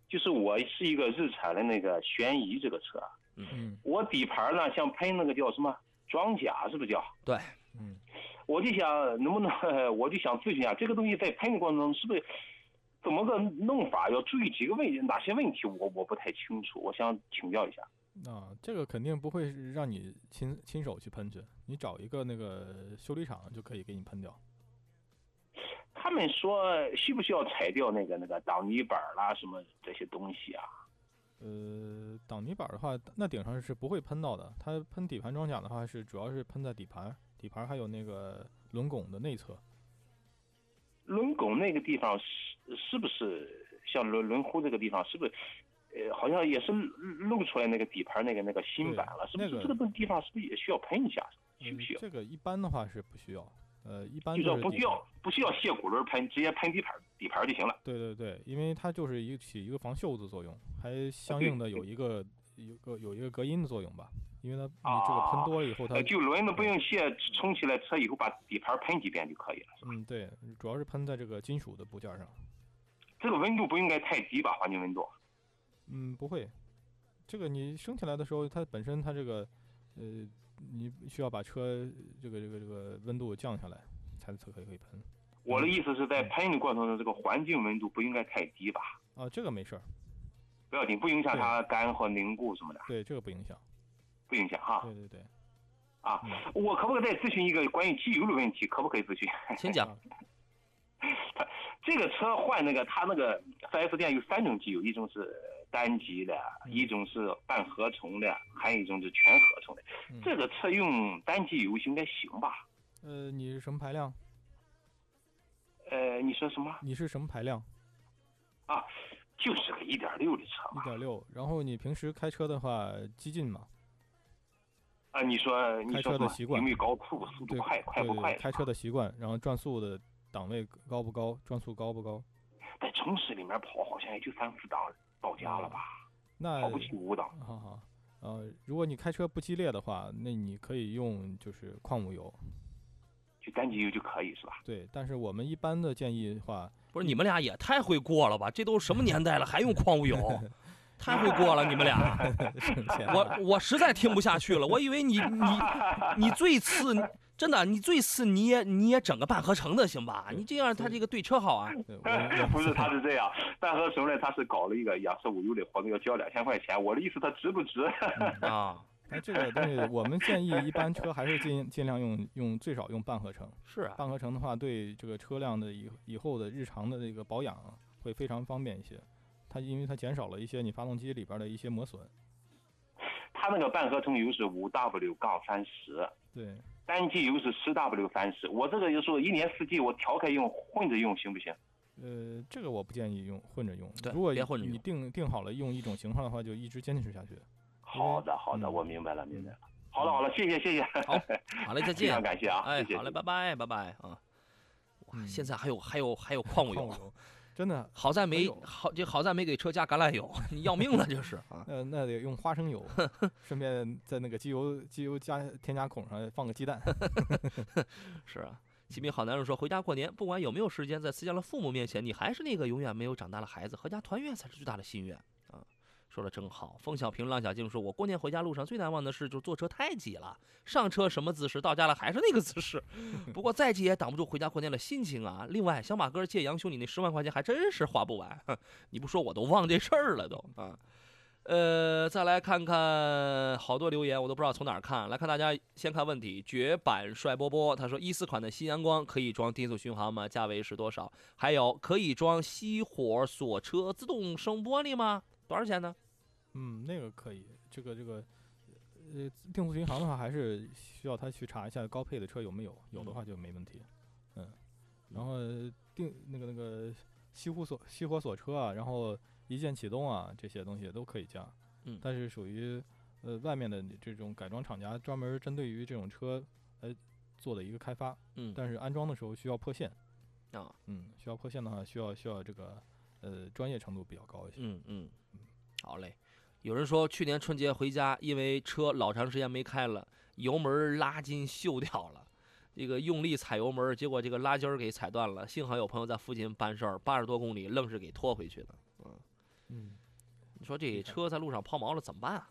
就是我是一个日产的那个轩逸这个车，嗯，我底盘呢想喷那个叫什么装甲，是不是叫？对，嗯，我就想能不能，<laughs> 我就想咨询一下，这个东西在喷的过程中是不是怎么个弄法？要注意几个问题，哪些问题我我不太清楚，我想请教一下。啊，这个肯定不会让你亲亲手去喷去，你找一个那个修理厂就可以给你喷掉。他们说需不需要拆掉那个那个挡泥板啦，什么这些东西啊？呃，挡泥板的话，那顶上是不会喷到的。它喷底盘装甲的话，是主要是喷在底盘，底盘还有那个轮拱的内侧。轮拱那个地方是是不是像轮轮毂这个地方是不是？呃，好像也是露出来那个底盘那个那个芯板了，是不是？这个地方是不是也需要喷一下？需不需要？这个一般的话是不需要。呃，一般就是不需要不需要卸骨轮喷，直接喷底盘底盘就行了。对对对，因为它就是一起一个防锈的作用，还相应的有一个有个有一个隔音的作用吧。因为它你这个喷多了以后，它就轮子不用卸，冲起来车以后把底盘喷几遍就可以了。嗯，对，主要是喷在这个金属的部件上。这个温度不应该太低吧？环境温度？嗯，不会。这个你升起来的时候，它本身它这个呃。你需要把车这个这个这个温度降下来，才才可以可以喷。我的意思是在喷的过程中，这个环境温度不应该太低吧？啊，这个没事儿，不要紧，不影响它干和凝固什么的。对，这个不影响，不影响哈。对对对。啊，我可不可以再咨询一个关于机油的问题？可不可以咨询？请讲。<laughs> 他这个车换那个，他那个 4S 店有三种机油，一种是。单级的一种是半合成的，还有一种是全合成的。这个车用单机油应该行吧？呃，你是什么排量？呃，你说什么？你是什么排量？啊，就是个一点六的车一点六。然后你平时开车的话，激进吗？啊，你说开车的习惯有没有高速？速度快快不快？开车的习惯，然后转速的档位高不高？转速高不高？在城市里面跑，好像也就三四档。到家了吧？那跑不起五档。好好，呃，如果你开车不激烈的话，那你可以用就是矿物油，就单机油就可以是吧？对，但是我们一般的建议的话，不是你们俩也太会过了吧？这都什么年代了，还用 <laughs> 矿物油？太会过了，你们俩。<laughs> 我我实在听不下去了，我以为你你你最次。真的，你最次你也你也整个半合成的行吧？你这样他这个对车好啊。<laughs> 不是，他是这样，半合成的他是搞了一个养车无忧的活动，要交两千块钱。我的意思，他值不值？啊，<laughs> 那这个东西我们建议一般车还是尽尽量用用最少用半合成。是啊，半合成的话，对这个车辆的以以后的日常的这个保养会非常方便一些。它因为它减少了一些你发动机里边的一些磨损。它那个半合成油是五 W 杠三十。对。单机油是十 W 三十，我这个就说一年四季我调开用，混着用行不行？呃，这个我不建议用混着用。对，如果混着你定定好了用一种型号的话，就一直坚持下去。好的，好的，我明白了，明白了。好了，好了，谢谢，谢谢。好，好嘞，再见。<laughs> 非常感谢啊，哎，好嘞，拜拜，拜拜啊。哇，现在还有还有还有矿 <laughs> 物油。真的好在没好，就好在没给车加橄榄油，<laughs> 你要命了就是。啊，那得用花生油，<laughs> 顺便在那个机油机油加添加孔上放个鸡蛋。<laughs> 是啊，启明好男人说，回家过年，不管有没有时间，在思家的父母面前，你还是那个永远没有长大的孩子，合家团圆才是最大的心愿。说的真好，冯小平、浪小静说：“我过年回家路上最难忘的事就是坐车太挤了，上车什么姿势，到家了还是那个姿势。不过再挤也挡不住回家过年的心情啊。另外，小马哥借杨兄你那十万块钱还真是花不完，你不说我都忘这事儿了都啊。呃，再来看看好多留言，我都不知道从哪儿看。来看大家先看问题，绝版帅波波他说：一四款的新阳光可以装低速巡航吗？价位是多少？还有可以装熄火锁车自动升玻璃吗？多少钱呢？”嗯，那个可以，这个这个，呃，定速巡航的话，还是需要他去查一下高配的车有没有，有的话就没问题。嗯，然后定那个那个熄火锁熄火锁车啊，然后一键启动啊，这些东西都可以加。嗯，但是属于呃外面的这种改装厂家专门针对于这种车来做的一个开发，嗯，但是安装的时候需要破线，啊，嗯，需要破线的话需要需要这个呃专业程度比较高一些，嗯。嗯，好嘞。有人说去年春节回家，因为车老长时间没开了，油门拉筋锈掉了，这个用力踩油门，结果这个拉筋儿给踩断了。幸好有朋友在附近办事儿，八十多公里愣是给拖回去了。嗯嗯，你说这车在路上抛锚了怎么办啊？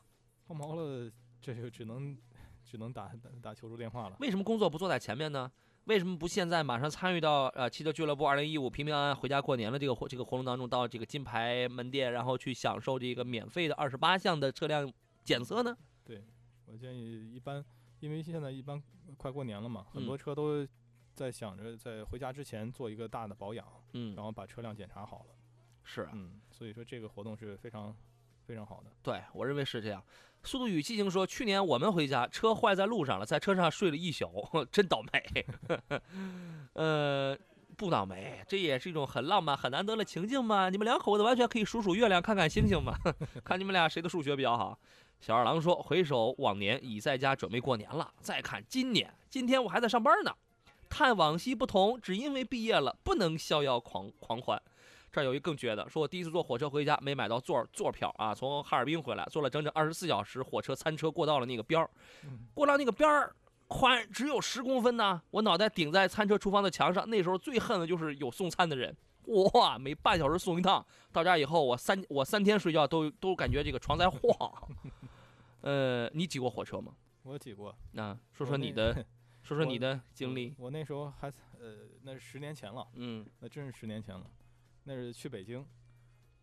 抛锚了，这就只能只能打打打求助电话了。为什么工作不坐在前面呢？为什么不现在马上参与到呃汽车俱乐部二零一五平平安安回家过年了这个活这个活动当中，到这个金牌门店，然后去享受这个免费的二十八项的车辆检测呢？对，我建议一般，因为现在一般快过年了嘛，很嗯多车都在想着在回家之前做一个大的保养，嗯然后把车辆检查好了。是啊，嗯，所以说这个活动是非常非常好的。对我认为是这样。速度与激情说，去年我们回家，车坏在路上了，在车上睡了一宿，<laughs> 真倒霉。<laughs> 呃，不倒霉，这也是一种很浪漫、很难得的情境嘛。你们两口子完全可以数数月亮，看看星星嘛，<laughs> 看你们俩谁的数学比较好。小二郎说，回首往年，已在家准备过年了。再看今年，今天我还在上班呢。叹往昔不同，只因为毕业了，不能逍遥狂狂欢。这儿有一更绝的，说我第一次坐火车回家没买到座座票啊，从哈尔滨回来，坐了整整二十四小时火车餐车过到了那个边儿，过到那个边儿宽只有十公分呢，我脑袋顶在餐车厨房的墙上。那时候最恨的就是有送餐的人，哇，每半小时送一趟，到家以后我三我三天睡觉都都感觉这个床在晃。<laughs> 呃，你挤过火车吗？我挤过。啊，<laughs> 说说你的，说说你的经历。我那时候还呃，那是十年前了，嗯，那真是十年前了，那是去北京，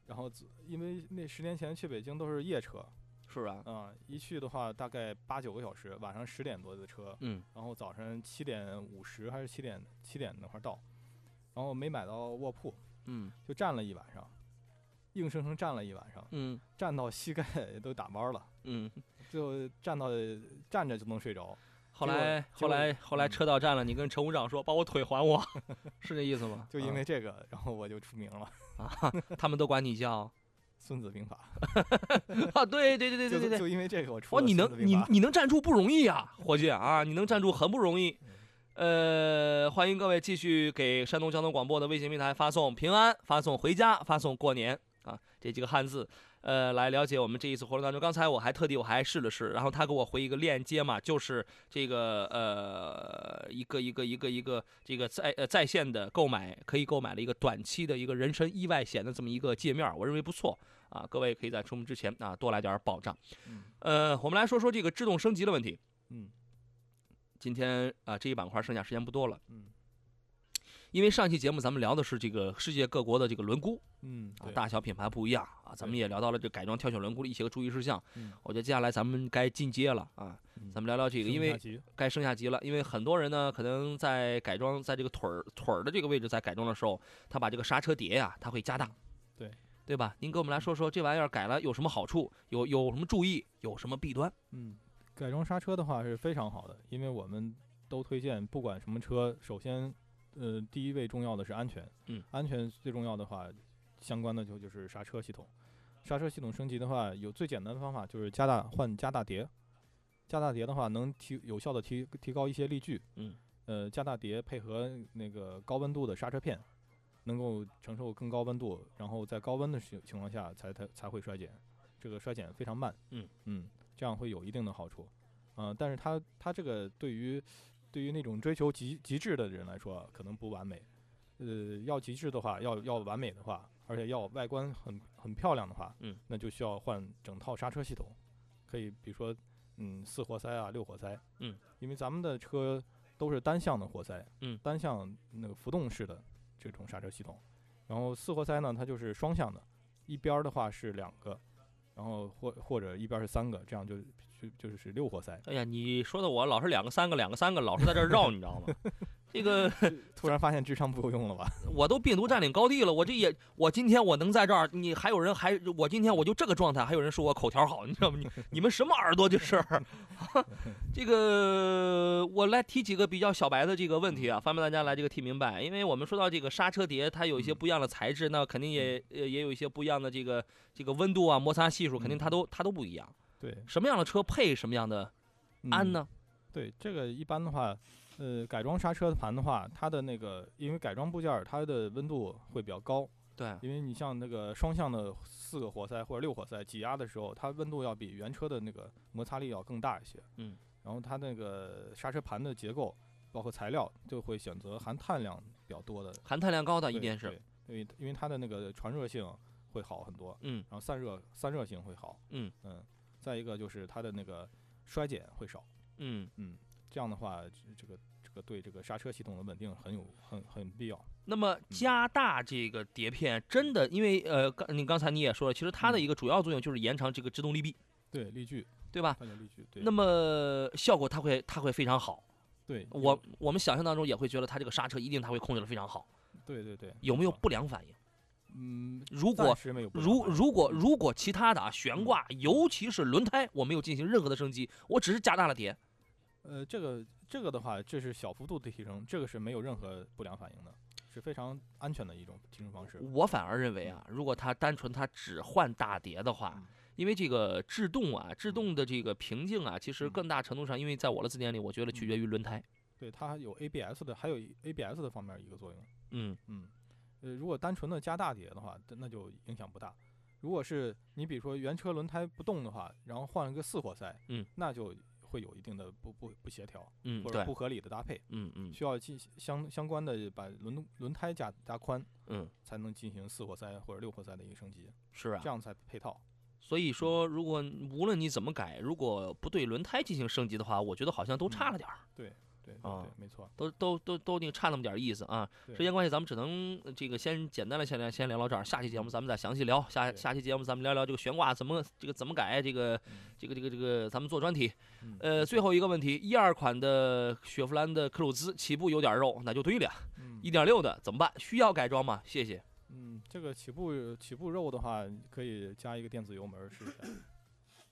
然后因为那十年前去北京都是夜车，是吧？嗯、一去的话大概八九个小时，晚上十点多的车，嗯，然后早晨七点五十还是七点七点那块儿到，然后没买到卧铺，嗯，就站了一晚上，硬生生站了一晚上，嗯，站到膝盖 <laughs> 都打弯了，嗯，就站到站着就能睡着。后来后来后来嗯车到站了，你跟乘务长说把我腿还我，<laughs> 是这意思吗？就因为这个，然后我就出名了，啊，他们都管你叫孙子兵法。啊，对对对对 <laughs> 对对对，就因为这个我出哇，了你能你你能站住不容易啊，伙计啊，你能站住很不容易。呃，欢迎各位继续给山东交通广播的微信平台发送平安，发送回家，发送过年啊这几个汉字，呃，来了解我们这一次活动当中。刚才我还特地我还试了试，然后他给我回一个链接嘛，就是这个呃一个一个一个一个这个在呃在线的购买可以购买了一个短期的一个人身意外险的这么一个界面，我认为不错啊，各位可以在出门之前啊多来点保障。嗯呃，我们来说说这个制动升级的问题。嗯今天啊、这一板块剩下时间不多了，嗯因为上期节目咱们聊的是这个世界各国的这个轮毂嗯，啊，大小品牌不一样啊，咱们也聊到了这改装挑选轮毂的一些个注意事项。嗯我觉得接下来咱们该进阶了啊，嗯咱们聊聊这个，因为该升下级了，因为很多人呢可能在改装在这个腿儿腿儿的这个位置在改装的时候，他把这个刹车碟呀、他会加大，对对吧？您给我们来说说这玩意儿改了有什么好处，有有什么注意，有什么弊端？嗯，改装刹车的话是非常好的，因为我们都推荐，不管什么车，首先，呃，第一位重要的是安全。嗯，安全最重要的话，相关的就就是刹车系统。刹车系统升级的话，有最简单的方法就是加大换加大碟。加大碟的话，能提有效的提提高一些力矩。嗯，呃，加大碟配合那个高温度的刹车片，能够承受更高温度，然后在高温的情情况下才才才会衰减，这个衰减非常慢。嗯嗯，这样会有一定的好处。嗯、但是它它这个对于对于那种追求极极致的人来说，可能不完美。呃，要极致的话，要要完美的话，而且要外观很很漂亮的话，嗯，那就需要换整套刹车系统。可以比如说，嗯，四活塞啊，六活塞，嗯，因为咱们的车都是单向的活塞，嗯单向那个浮动式的这种刹车系统。然后四活塞呢，它就是双向的，一边儿的话是两个，然后或或者一边儿是三个，这样就就就是六活塞。<laughs> 哎呀，你说的我老是两个三个两个三个，老是在这儿绕，<laughs> 你知道吗？这个 <laughs> 突然发现智商不够用了吧？我都病毒占领高地了，我这也我今天我能在这儿，你还有人还我今天我就这个状态，还有人说我口条好，你知道吗？你你们什么耳朵这事儿？这个我来提几个比较小白的这个问题啊，方便大家来这个听明白。因为我们说到这个刹车碟，它有一些不一样的材质，那肯定也呃也有一些不一样的这个这个温度啊、摩擦系数，肯定它都它都不一样。对，什么样的车配什么样的安呢？对，这个一般的话。呃，改装刹车盘的话，它的那个因为改装部件它的温度会比较高。对，因为你像那个双向的四个活塞或者六活塞挤压的时候，它温度要比原车的那个摩擦力要更大一些。嗯。然后它那个刹车盘的结构，包括材料，就会选择含碳量比较多的。含碳量高的一定是。对，因为因为它的那个传热性会好很多。嗯。然后散热散热性会好。嗯嗯。再一个就是它的那个衰减会少。嗯嗯。这样的话，这个。这个对这个刹车系统的稳定很有很很必要。那么加大这个碟片，真的，因为呃，刚你刚才你也说了，其实它的一个主要作用就是延长这个制动力臂。对，力矩，对吧？力矩。对。那么效果它会它会非常好。对。我我们想象当中也会觉得它这个刹车一定它会控制的非常好。对对对。有没有不良反应？嗯，如果如如果如果其他的啊悬挂，尤其是轮胎，我没有进行任何的升级，我只是加大了碟。呃，这个这个的话，这是小幅度的提升，这个是没有任何不良反应的，是非常安全的一种提升方式。我反而认为啊，如果它单纯它只换大碟的话，因为这个制动啊，制动的这个瓶颈啊，其实更大程度上，因为在我的字典里，我觉得取决于轮胎。对，它有 ABS 的，还有 ABS 的方面一个作用。嗯嗯，呃，如果单纯的加大碟的话，那就影响不大。如果是你比如说原车轮胎不动的话，然后换了个四活塞，嗯，那就。会有一定的不不不协调，嗯，或者不合理的搭配，嗯嗯，需要进相相关的把轮轮胎加加宽，嗯，才能进行四活塞或者六活塞的一个升级，是啊，这样才配套。所以说，如果无论你怎么改，如果不对轮胎进行升级的话，我觉得好像都差了点儿。对。对啊，没错，都都都都那个差那么点意思啊。时间关系，咱们只能这个先简单的先聊先聊到这儿。下期节目咱们再详细聊。下下期节目咱们聊聊这个悬挂怎么这个怎么改，这个这个这个这个咱们做专题。呃，最后一个问题，一二款的雪佛兰的克鲁兹起步有点肉，那就对了。一点六的怎么办？需要改装吗？谢谢。嗯，这个起步起步肉的话，可以加一个电子油门试一下。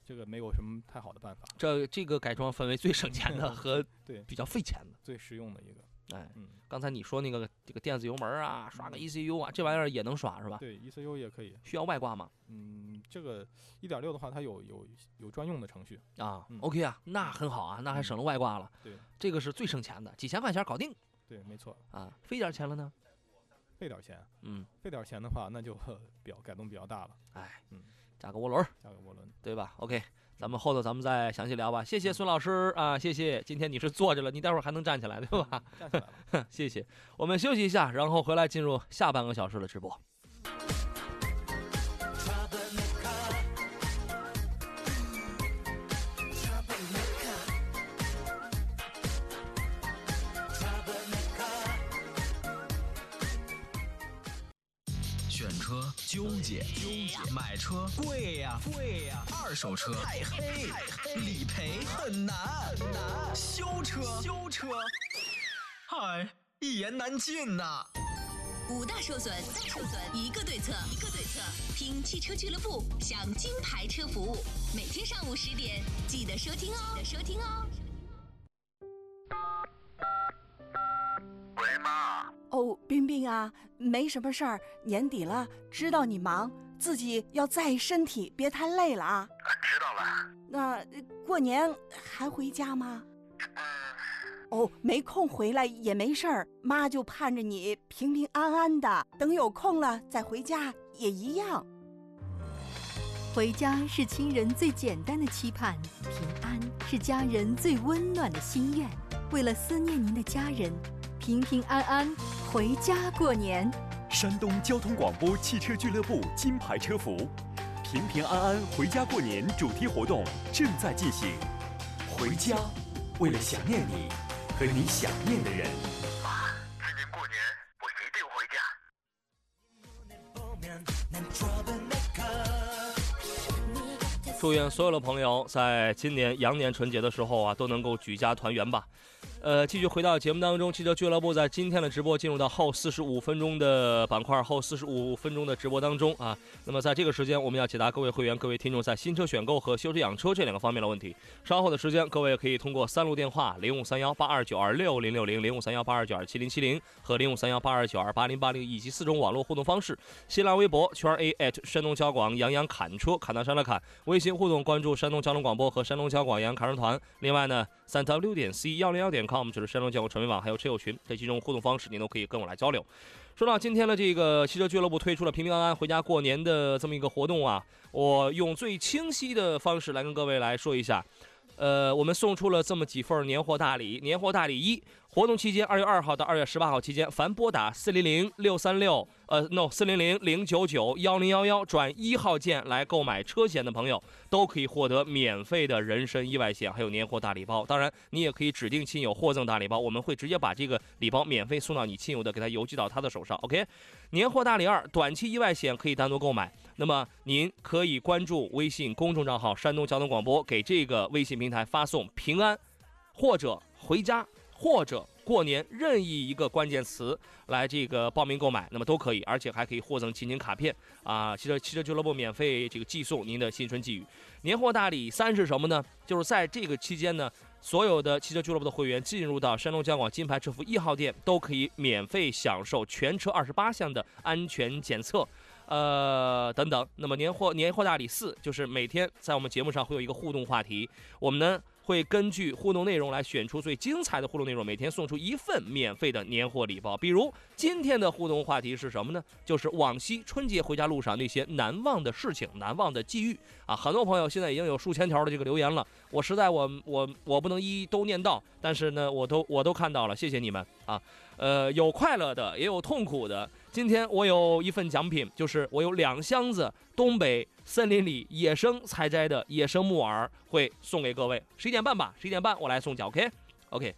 这个没有什么太好的办法。这这个改装分为最省钱的和 <laughs> 对比较费钱的，最实用的一个。哎，嗯，刚才你说那个这个电子油门啊，刷个 ECU 啊，这玩意儿也能刷是吧？对，ECU 也可以。需要外挂吗？嗯，这个一点六的话，它有有有专用的程序啊。OK 啊，那很好啊，那还省了外挂了。对，这个是最省钱的，几千块钱搞定。对，没错。啊，费点钱了呢？费点钱。嗯，费点钱的话，那就比较改动比较大了。哎，嗯，加个涡轮，加个涡轮，对吧？OK。咱们后头咱们再详细聊吧，谢谢孙老师啊，谢谢。今天你是坐着了，你待会儿还能站起来，对吧？站起来了，<laughs> 谢谢。我们休息一下，然后回来进入下半个小时的直播。纠结，买车贵呀，贵呀，二手车。太黑，太黑，理赔很难，很难，修车，修车，嗨，一言难尽呐。五大受损，大受损，一个对策，一个对策，听汽车俱乐部，享金牌车服务，每天上午十点记得收听哦，记得收听哦。喂，妈。哦，冰冰啊，没什么事儿，年底了，知道你忙，自己要在意身体，别太累了啊。知道了。那过年还回家吗？哦，没空回来也没事儿，妈就盼着你平平安安的，等有空了再回家也一样。回家是亲人最简单的期盼，平安是家人最温暖的心愿。为了思念您的家人。平平安安回家过年。山东交通广播汽车俱乐部金牌车服，平平安安回家过年主题活动正在进行。回家，为了想念你和你想念的人。妈，今年过年我一定回家。祝愿所有的朋友在今年羊年春节的时候啊，都能够举家团圆吧。呃，继续回到节目当中，汽车俱乐部在今天的直播进入到后四十五分钟的板块，后四十五分钟的直播当中啊。那么在这个时间，我们要解答各位会员、各位听众在新车选购和修车养车这两个方面的问题。稍后的时间，各位可以通过三路电话零五三幺八二九二六零六零、零五三幺八二九二七零七零和零五三幺八二九二八零八零以及四种网络互动方式：新浪微博圈 A at 山东交广杨洋侃车侃到山了侃，微信互动关注山东交通广播和山东交广杨洋侃车团。另外呢，三 w 点 c 幺零幺点。Com 就是山东交广传媒网，还有车友群这几种互动方式，您都可以跟我来交流。说到今天的这个汽车俱乐部推出了平平安安回家过年的这么一个活动啊，我用最清晰的方式来跟各位来说一下。呃，我们送出了这么几份年货大礼。年货大礼一，活动期间，二月二号到二月十八号期间，凡拨打四零零六三六呃，no 四零零零九九幺零幺幺转一号键来购买车险的朋友，都可以获得免费的人身意外险，还有年货大礼包。当然，你也可以指定亲友获赠大礼包，我们会直接把这个礼包免费送到你亲友的，给他邮寄到他的手上。OK，年货大礼二，短期意外险可以单独购买。那么您可以关注微信公众账号“山东交通广播”，给这个微信平台发送“平安”或者“回家”或者“过年”任意一个关键词来这个报名购买，那么都可以，而且还可以获赠亲情卡片啊！汽车汽车俱乐部免费这个寄送您的新春寄语。年货大礼三是什么呢？就是在这个期间呢，所有的汽车俱乐部的会员进入到山东交广金牌车服一号店，都可以免费享受全车二十八项的安全检测。呃，等等，那么年货年货大礼四就是每天在我们节目上会有一个互动话题，我们呢会根据互动内容来选出最精彩的互动内容，每天送出一份免费的年货礼包。比如今天的互动话题是什么呢？就是往昔春节回家路上那些难忘的事情、难忘的际遇啊！很多朋友现在已经有数千条的这个留言了，我实在我我我不能一一都念到，但是呢，我都我都看到了，谢谢你们啊！呃，有快乐的，也有痛苦的。今天我有一份奖品，就是我有两箱子东北森林里野生采摘的野生木耳，会送给各位。十一点半吧，十一点半我来送奖，OK，OK，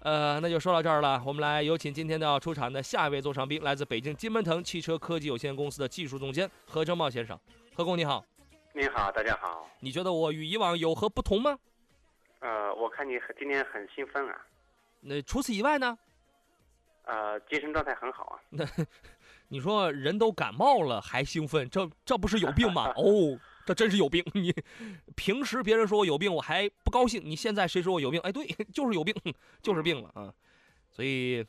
呃，那就说到这儿了。我们来有请今天的要出场的下一位座上宾，来自北京金门腾汽车科技有限公司的技术总监何正茂先生。何工你好，你好，大家好。你觉得我与以往有何不同吗？呃，我看你今天很兴奋啊。那除此以外呢？呃，精神状态很好啊。那 <laughs> 你说人都感冒了还兴奋，这这不是有病吗？<laughs> 哦，这真是有病。你平时别人说我有病，我还不高兴。你现在谁说我有病？哎，对，<laughs> 就是有病，就是病了啊。所以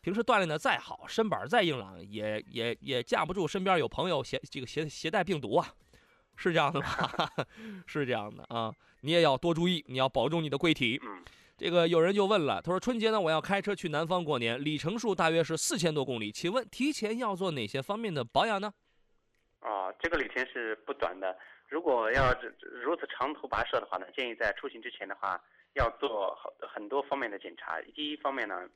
平时锻炼的再好，身板再硬朗，也也也架不住身边有朋友携这个携携带病毒啊，是这样的吧？<laughs> 是这样的啊。你也要多注意，你要保重你的贵体。这个有人就问了，他说：“春节呢，我要开车去南方过年，里程数大约是四千多公里，请问提前要做哪些方面的保养呢？”啊，这个旅程是不短的。如果要如此长途跋涉的话呢，建议在出行之前的话要做很多方面的检查。第一方面呢，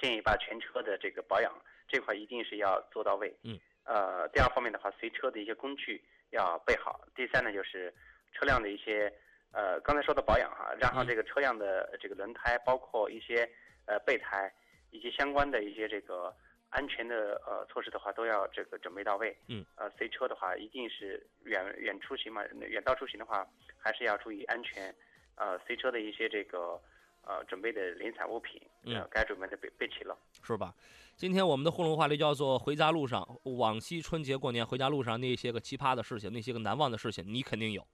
建议把全车的这个保养这块一定是要做到位。嗯。呃，第二方面的话，随车的一些工具要备好。第三呢，就是车辆的一些。呃，刚才说的保养哈，然后这个车辆的这个轮胎，包括一些呃备胎，以及相关的一些这个安全的呃措施的话，都要这个准备到位。嗯。呃，随车的话，一定是远远出行嘛，远道出行的话，还是要注意安全。呃，随车的一些这个呃准备的零散物品，嗯，该准备的备备齐了，是吧？今天我们的互动话题叫做“回家路上，往昔春节过年回家路上那些个奇葩的事情，那些个难忘的事情，你肯定有。”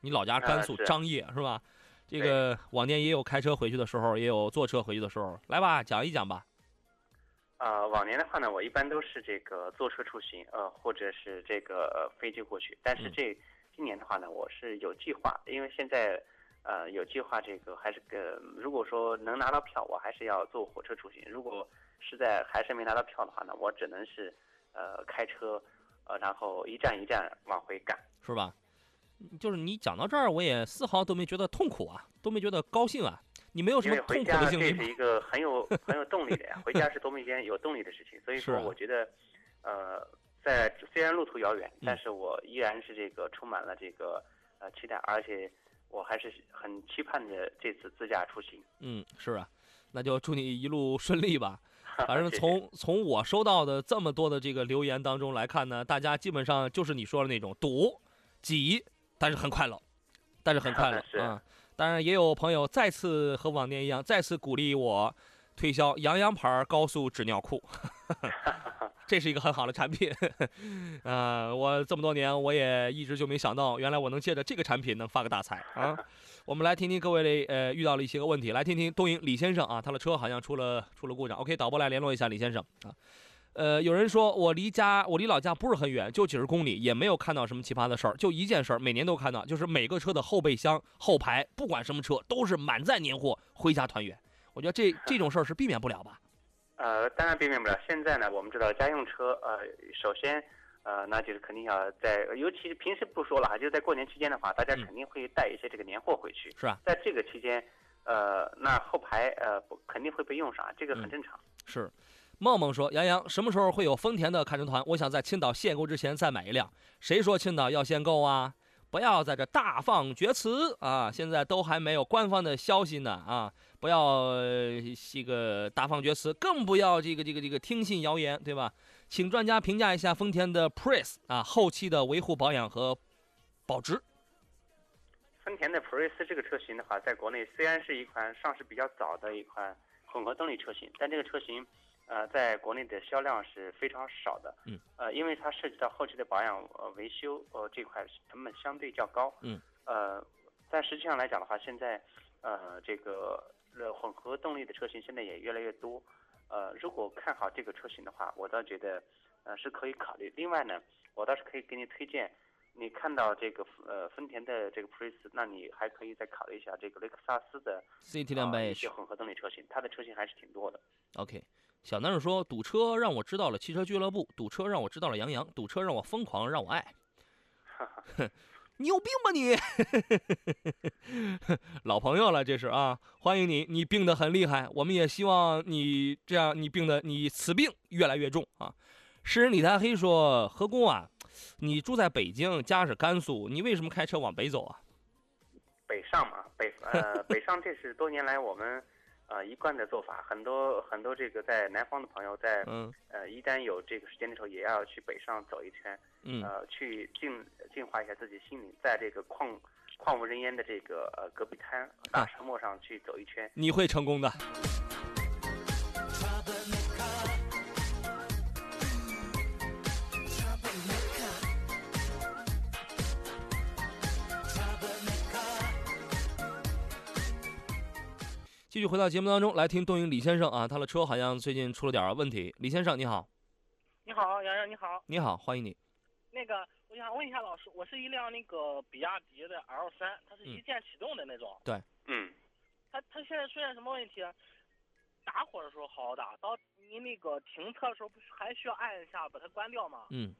你老家甘肃张掖是吧？这个往年也有开车回去的时候，也有坐车回去的时候。来吧，讲一讲吧。呃，往年的话呢，我一般都是这个坐车出行，呃，或者是这个飞机过去。但是这今年的话呢，我是有计划，因为现在呃有计划，这个还是个如果说能拿到票，我还是要坐火车出行。如果实在还是没拿到票的话呢，我只能是呃开车，呃，然后一站一站往回赶，是吧？就是你讲到这儿，我也丝毫都没觉得痛苦啊，都没觉得高兴啊。你没有什么痛苦的经历这是一个很有很有动力的呀。回家是多么一件有动力的事情。所以说，我觉得，呃，在虽然路途遥远，但是我依然是这个充满了这个呃期待，而且我还是很期盼着这次自驾出行。嗯，是啊，那就祝你一路顺利吧。<laughs> 反正从从我收到的这么多的这个留言当中来看呢，大家基本上就是你说的那种堵、挤。但是很快乐，但是很快乐 <laughs> 啊！当然，也有朋友再次和往年一样，再次鼓励我推销洋洋牌高速纸尿裤。<laughs> 这是一个很好的产品，<laughs> 呃，我这么多年我也一直就没想到，原来我能借着这个产品能发个大财啊！我们来听听各位的呃遇到了一些个问题，来听听东营李先生啊，他的车好像出了出了故障。OK，导播来联络一下李先生啊。呃，有人说我离家我离老家不是很远，就几十公里，也没有看到什么奇葩的事儿，就一件事儿，每年都看到，就是每个车的后备箱后排不管什么车都是满载年货回家团圆。我觉得这这种事儿是避免不了吧。呃，当然避免不了。现在呢，我们知道家用车，呃，首先，呃，那就是肯定要在，尤其是平时不说了哈，就在过年期间的话，大家肯定会带一些这个年货回去。是啊。在这个期间，呃，那后排呃肯定会被用上，这个很正常。是，梦梦说，杨洋什么时候会有丰田的看车团？我想在青岛限购之前再买一辆。谁说青岛要限购啊？不要在这大放厥词啊！现在都还没有官方的消息呢啊！不要这个大放厥词，更不要这个这个这个听信谣言，对吧？请专家评价一下丰田的 Prius 啊，后期的维护保养和保值。丰田的普锐斯这个车型的话，在国内虽然是一款上市比较早的一款混合动力车型，但这个车型。呃，在国内的销量是非常少的，嗯，呃，因为它涉及到后期的保养、呃维修，呃这块成本相对较高，嗯，呃，但实际上来讲的话，现在，呃，这个呃混合动力的车型现在也越来越多，呃，如果看好这个车型的话，我倒觉得，呃是可以考虑。另外呢，我倒是可以给你推荐，你看到这个呃丰田的这个普锐斯，那你还可以再考虑一下这个雷克萨斯的 CT 两百一些混合动力车型，它的车型还是挺多的。OK。小男人说：“堵车让我知道了汽车俱乐部，堵车让我知道了杨洋，堵车让我疯狂，让我爱。<laughs> <laughs> 你有病吧你？<laughs> 老朋友了这是啊，欢迎你，你病得很厉害，我们也希望你这样，你病的你此病越来越重啊。”诗人李大黑说：“何工啊，你住在北京，家是甘肃，你为什么开车往北走啊？”北上嘛，北呃北上，这是多年来我们。呃，一贯的做法，很多很多这个在南方的朋友在，嗯，呃，一旦有这个时间的时候，也要去北上走一圈，嗯，呃，去净净化一下自己心灵，在这个旷旷无人烟的这个呃戈壁滩大沙漠上去走一圈，你会成功的。继续回到节目当中来听东营李先生啊，他的车好像最近出了点问题。李先生你好，你好，洋洋你好，你好，欢迎你。那个我想问一下老师，我是一辆那个比亚迪的 L 三，它是一键启动的那种。对，嗯。它它现在出现什么问题？打火的时候好好打，到你那个停车的时候不是还需要按一下把它关掉吗？嗯。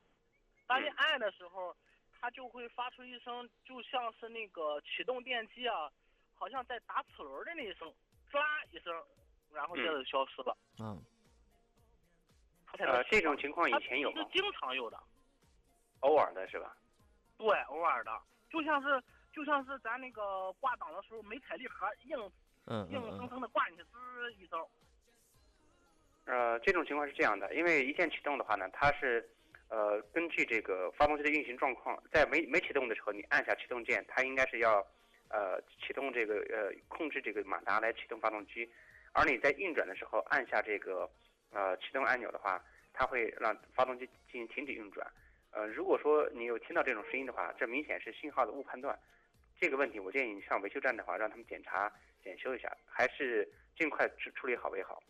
当你按的时候，它就会发出一声，就像是那个启动电机啊，好像在打齿轮的那一声。唰一声，然后接着消失了。嗯。呃，这种情况以前有吗？是经常有的。偶尔的是吧？对，偶尔的，就像是就像是咱那个挂档的时候没踩离合，硬硬生生的挂进去，滋一声。呃，这种情况是这样的，因为一键启动的话呢，它是呃根据这个发动机的运行状况，在没没启动的时候，你按下启动键，它应该是要。呃，启动这个呃，控制这个马达来启动发动机，而你在运转的时候按下这个呃启动按钮的话，它会让发动机进行停止运转。呃，如果说你有听到这种声音的话，这明显是信号的误判断。这个问题我建议你上维修站的话，让他们检查检修一下，还是尽快处处理好为好。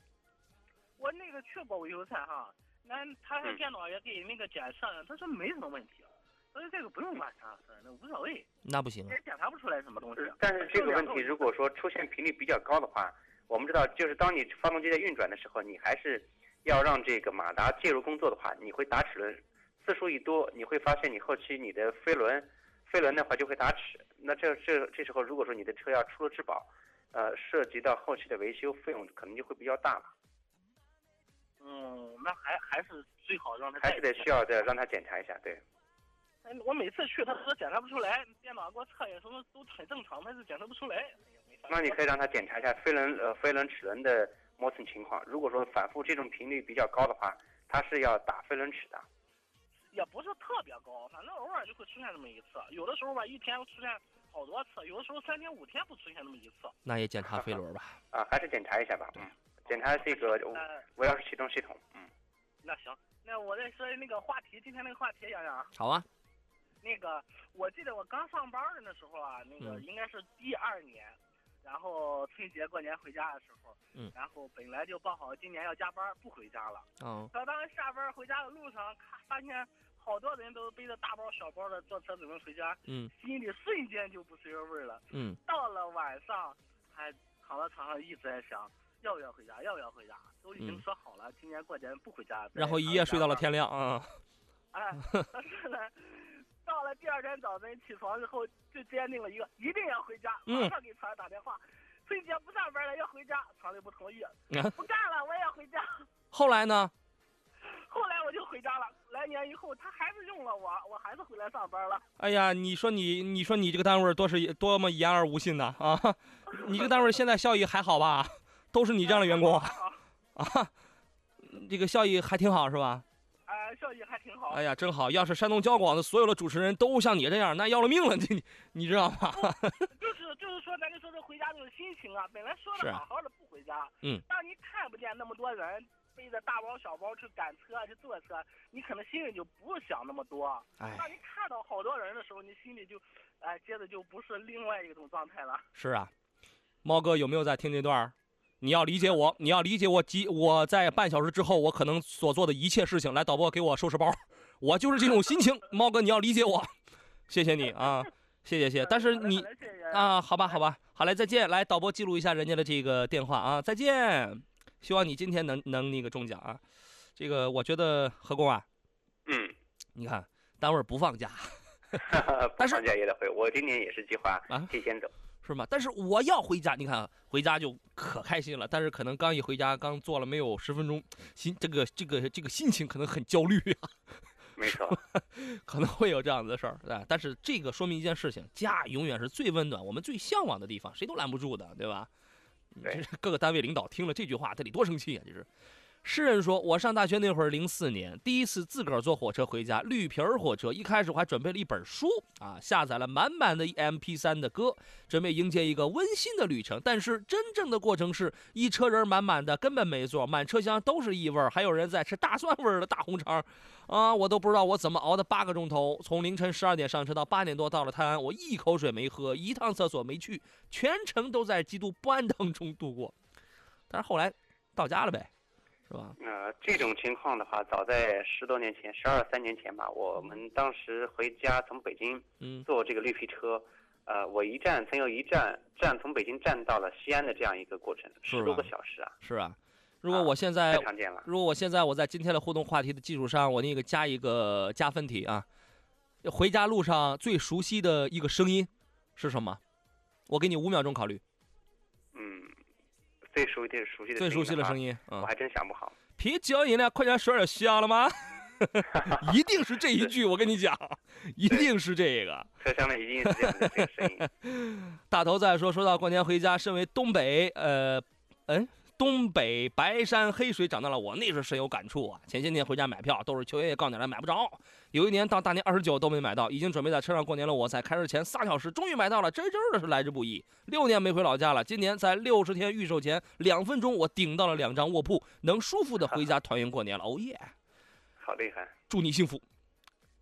我那个去过维修站哈，那他电脑也给那个检测，他说没什么问题。所以这个不用管它，那无所谓。那不行，也检查不出来什么东西。但是这个问题，如果说出现频率比较高的话，我们知道，就是当你发动机在运转的时候，你还是要让这个马达介入工作的话，你会打齿轮，次数一多，你会发现你后期你的飞轮，飞轮的话就会打齿。那这这这时候，如果说你的车要出了质保，呃，涉及到后期的维修费用可能就会比较大了。嗯，那还还是最好让他还是得需要再让他检查一下，对。我每次去，他说检查不出来，电脑给我测也什么都很正常，但是检测不出来。那你可以让他检查一下飞轮呃飞轮齿轮的磨损情况。如果说反复这种频率比较高的话，他是要打飞轮齿的。也不是特别高，反正偶尔就会出现这么一次。有的时候吧，一天出现好多次，有的时候三天五天不出现那么一次。那也检查飞轮吧。<laughs> 啊，还是检查一下吧。嗯，检查这个我要是启动系统。嗯。那行，那我再说那个话题，今天那个话题，洋洋。好啊。那个，我记得我刚上班的那时候啊，那个应该是第二年，然后春节过年回家的时候，嗯，然后本来就报好今年要加班不回家了，哦，到当下班回家的路上，看发现好多人都背着大包小包的坐车准备回家，嗯，心里瞬间就不是人味了，嗯，到了晚上还躺在床上一直在想要不要回家，要不要回家，都已经说好了今年过年不回家，然后一夜睡到了天亮啊，哎，但是呢。到了第二天早晨起床之后，就坚定了一个一定要回家，马上给厂里打电话，春节不上班了要回家，厂里不同意，不干了我也要回家。后来呢？后来我就回家了。来年以后他还是用了我，我还是回来上班了。哎呀，你说你，你说你这个单位多是多么言而无信呐啊！<laughs> 你这个单位现在效益还好吧？都是你这样的员工啊，<laughs> 这个效益还挺好是吧？效益还挺好。哎呀，真好！要是山东交广的所有的主持人都像你这样，那要了命了，你你知道吗？就是就是说，咱就说这回家这种心情啊，本来说的好好的不回家，嗯，当你看不见那么多人背着大包小包去赶车去坐车，你可能心里就不想那么多。哎，当你看到好多人的时候，你心里就，哎，接着就不是另外一种状态了。是啊，猫哥有没有在听这段？你要理解我，你要理解我。几我在半小时之后，我可能所做的一切事情。来，导播给我收拾包，<laughs> 我就是这种心情。猫哥，你要理解我，谢谢你啊，谢谢谢。但是你啊，好吧好吧，好嘞，再见。来，导播记录一下人家的这个电话啊，再见。希望你今天能能那个中奖啊。这个我觉得何工啊，嗯，你看单位不放假，<laughs> 不放假也得回。我今年也是计划提前走。是吗？但是我要回家，你看回家就可开心了。但是可能刚一回家，刚坐了没有十分钟，心这个这个这个心情可能很焦虑啊。<laughs> 没错，<laughs> 可能会有这样子的事儿，对但是这个说明一件事情：家永远是最温暖、我们最向往的地方，谁都拦不住的，对吧？对，各个单位领导听了这句话，得多生气啊！就是。诗人说：“我上大学那会儿，零四年第一次自个儿坐火车回家，绿皮儿火车。一开始我还准备了一本书啊，下载了满满的 MP3 的歌，准备迎接一个温馨的旅程。但是真正的过程是一车人满满的，根本没座，满车厢都是异味，还有人在吃大蒜味儿的大红肠，啊，我都不知道我怎么熬的八个钟头，从凌晨十二点上车到八点多到了泰安，我一口水没喝，一趟厕所没去，全程都在极度不安当中度过。但是后来到家了呗。”是吧？呃，这种情况的话，早在十多年前，十二三年前吧，我们当时回家从北京，嗯，坐这个绿皮车，呃，我一站曾有一站站从北京站到了西安的这样一个过程，十多个小时啊。是啊，如果我现在太常见了。如果我现在我在今天的互动话题的基础上，我那个加一个加分题啊，回家路上最熟悉的一个声音是什么？我给你五秒钟考虑。最熟悉的熟悉的最熟悉的声音，我还真想不好。<laughs> 啤酒饮料，快点水儿下了吗？<laughs> 一定是这一句，我跟你讲，一定是这个。车厢里一定是这样的这个声音。<laughs> 大头在说，说到过年回家，身为东北，呃，嗯。东北白山黑水长大了，我那是深有感触啊！前些年回家买票，都是求爷爷告奶奶买不着。有一年到大年二十九都没买到，已经准备在车上过年了。我在开车前仨小时终于买到了，真真的是来之不易。六年没回老家了，今年在六十天预售前两分钟，我顶到了两张卧铺，能舒服的回家团圆过年了。哦耶！好厉害！祝你幸福，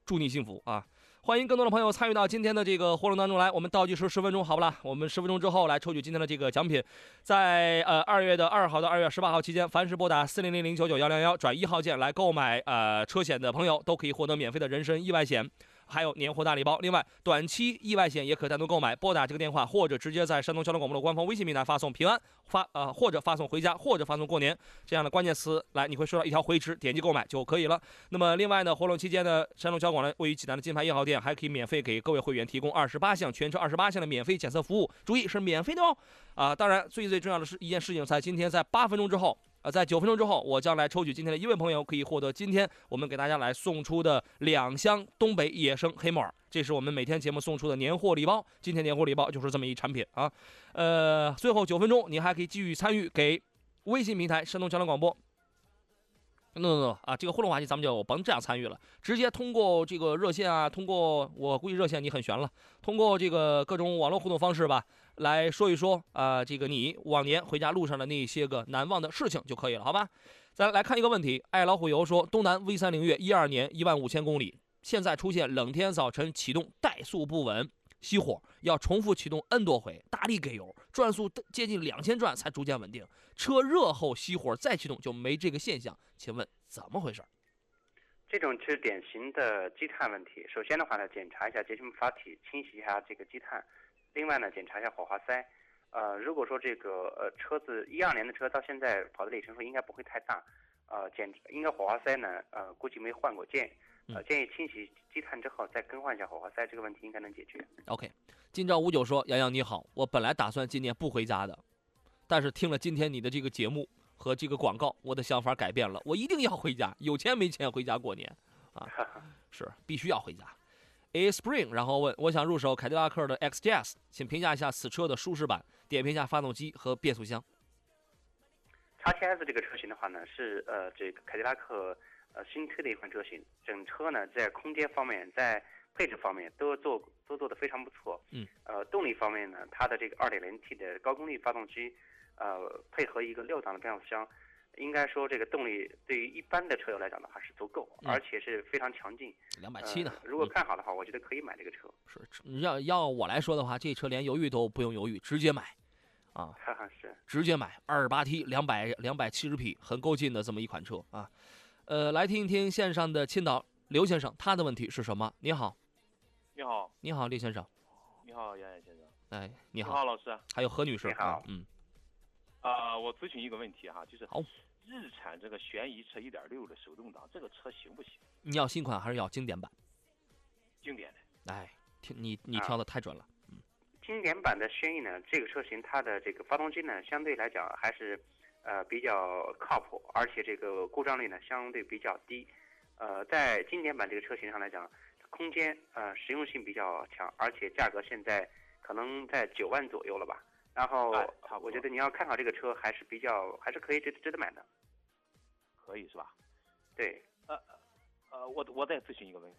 祝你幸福啊！欢迎更多的朋友参与到今天的这个活动当中来。我们倒计时十分钟，好不啦？我们十分钟之后来抽取今天的这个奖品。在呃二月的二号到二月十八号期间，凡是拨打四零零零九九幺零幺转一号键来购买呃车险的朋友，都可以获得免费的人身意外险。还有年货大礼包，另外短期意外险也可单独购买。拨打这个电话，或者直接在山东交通广播的官方微信平台发送“平安”发呃，或者发送“回家”，或者发送“过年”这样的关键词来，你会收到一条回执，点击购买就可以了。那么另外呢，活动期间呢，山东交广呢位于济南的金牌一号店还可以免费给各位会员提供二十八项全车二十八项的免费检测服务，注意是免费的哦。啊，当然最最重要的是一件事情，在今天在八分钟之后。在九分钟之后，我将来抽取今天的一位朋友，可以获得今天我们给大家来送出的两箱东北野生黑木耳，这是我们每天节目送出的年货礼包。今天年货礼包就是这么一产品啊。呃，最后九分钟，你还可以继续参与给微信平台山东交通广播。No no 啊，这个互动话题咱们就甭这样参与了，直接通过这个热线啊，通过我估计热线你很悬了，通过这个各种网络互动方式吧，来说一说啊，这个你往年回家路上的那些个难忘的事情就可以了，好吧？咱来看一个问题，爱老虎油说，东南 V 三零月一二年一万五千公里，现在出现冷天早晨启动怠速不稳。熄火要重复启动 N 多回，大力给油，转速接近两千转才逐渐稳定。车热后熄火再启动就没这个现象，请问怎么回事？这种是典型的积碳问题。首先的话呢，检查一下节气门阀体，清洗一下这个积碳。另外呢，检查一下火花塞。呃，如果说这个呃车子一二年的车到现在跑的里程数应该不会太大，呃，检应该火花塞呢，呃，估计没换过件。呃，建议清洗积碳之后再更换一下火花塞，这个问题应该能解决。OK，今朝五九说：“杨洋你好，我本来打算今年不回家的，但是听了今天你的这个节目和这个广告，我的想法改变了，我一定要回家，有钱没钱回家过年啊，<laughs> 是必须要回家。A Spring，然后问我想入手凯迪拉克的 XJS，请评价一下此车的舒适版，点评一下发动机和变速箱。叉 T S 这个车型的话呢，是呃这个凯迪拉克。呃，新推的一款车型，整车呢在空间方面，在配置方面都做都做的非常不错。嗯。呃，动力方面呢，它的这个 2.0T 的高功率发动机，呃，配合一个六档的变速箱，应该说这个动力对于一般的车友来讲的话是足够，而且是非常强劲。两百七呢？如果看好的话，我觉得可以买这个车。是，要要我来说的话，这车连犹豫都不用犹豫，直接买。啊，是。直接买二十八 T 两百两百七十匹，很够劲的这么一款车啊。呃，来听一听线上的青岛刘先生，他的问题是什么？你好，你好，你好，李先生，你好，杨洋先生，哎，你好，你好老师，还有何女士，你好，嗯，啊，我咨询一个问题哈，就是好，日产这个轩逸车1.6的手动挡，这个车行不行？你要新款还是要经典版？经典的，哎，听你你挑的太准了，嗯，经典版的轩逸呢，这个车型它的这个发动机呢，相对来讲还是。呃，比较靠谱，而且这个故障率呢相对比较低。呃，在经典版这个车型上来讲，空间呃实用性比较强，而且价格现在可能在九万左右了吧。然后我觉得你要看好这个车，还是比较还是可以值值得买的。可以是吧？对。呃呃，我我再咨询一个问题，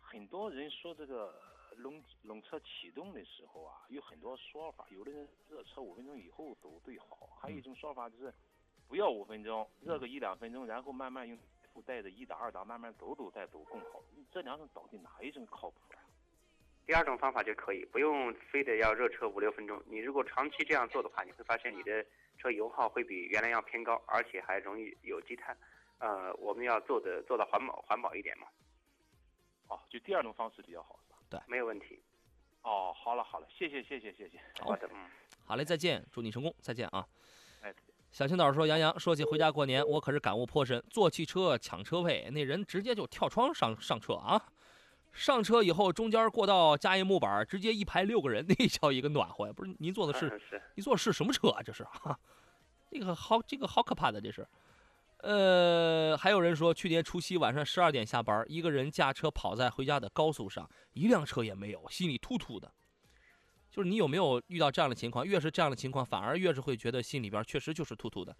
很多人说这个冷冷车启动的时候啊，有很多说法，有的人热车五分钟以后走最好，还有一种说法就是。不要五分钟，热个一两分钟，然后慢慢用附带着一档、二档慢慢走走再走更好。这两种到底哪一种靠谱啊？第二种方法就可以，不用非得要热车五六分钟。你如果长期这样做的话，你会发现你的车油耗会比原来要偏高，而且还容易有积碳。呃，我们要做的做到环保环保一点嘛。哦，就第二种方式比较好是吧？对，没有问题。哦，好了好了，谢谢谢谢谢谢。好的，嗯，好嘞，再见，祝你成功，再见啊。哎。小青岛说：“杨洋，说起回家过年，我可是感悟颇深。坐汽车抢车位，那人直接就跳窗上上车啊！上车以后，中间过道加一木板，直接一排六个人，<laughs> 那叫一个暖和呀！不是，您坐的是，您坐的是什么车啊？这是哈，这个好，这个好可怕的，这是。呃，还有人说，去年除夕晚上十二点下班，一个人驾车跑在回家的高速上，一辆车也没有，心里突突的。”就是你有没有遇到这样的情况？越是这样的情况，反而越是会觉得心里边确实就是突突的。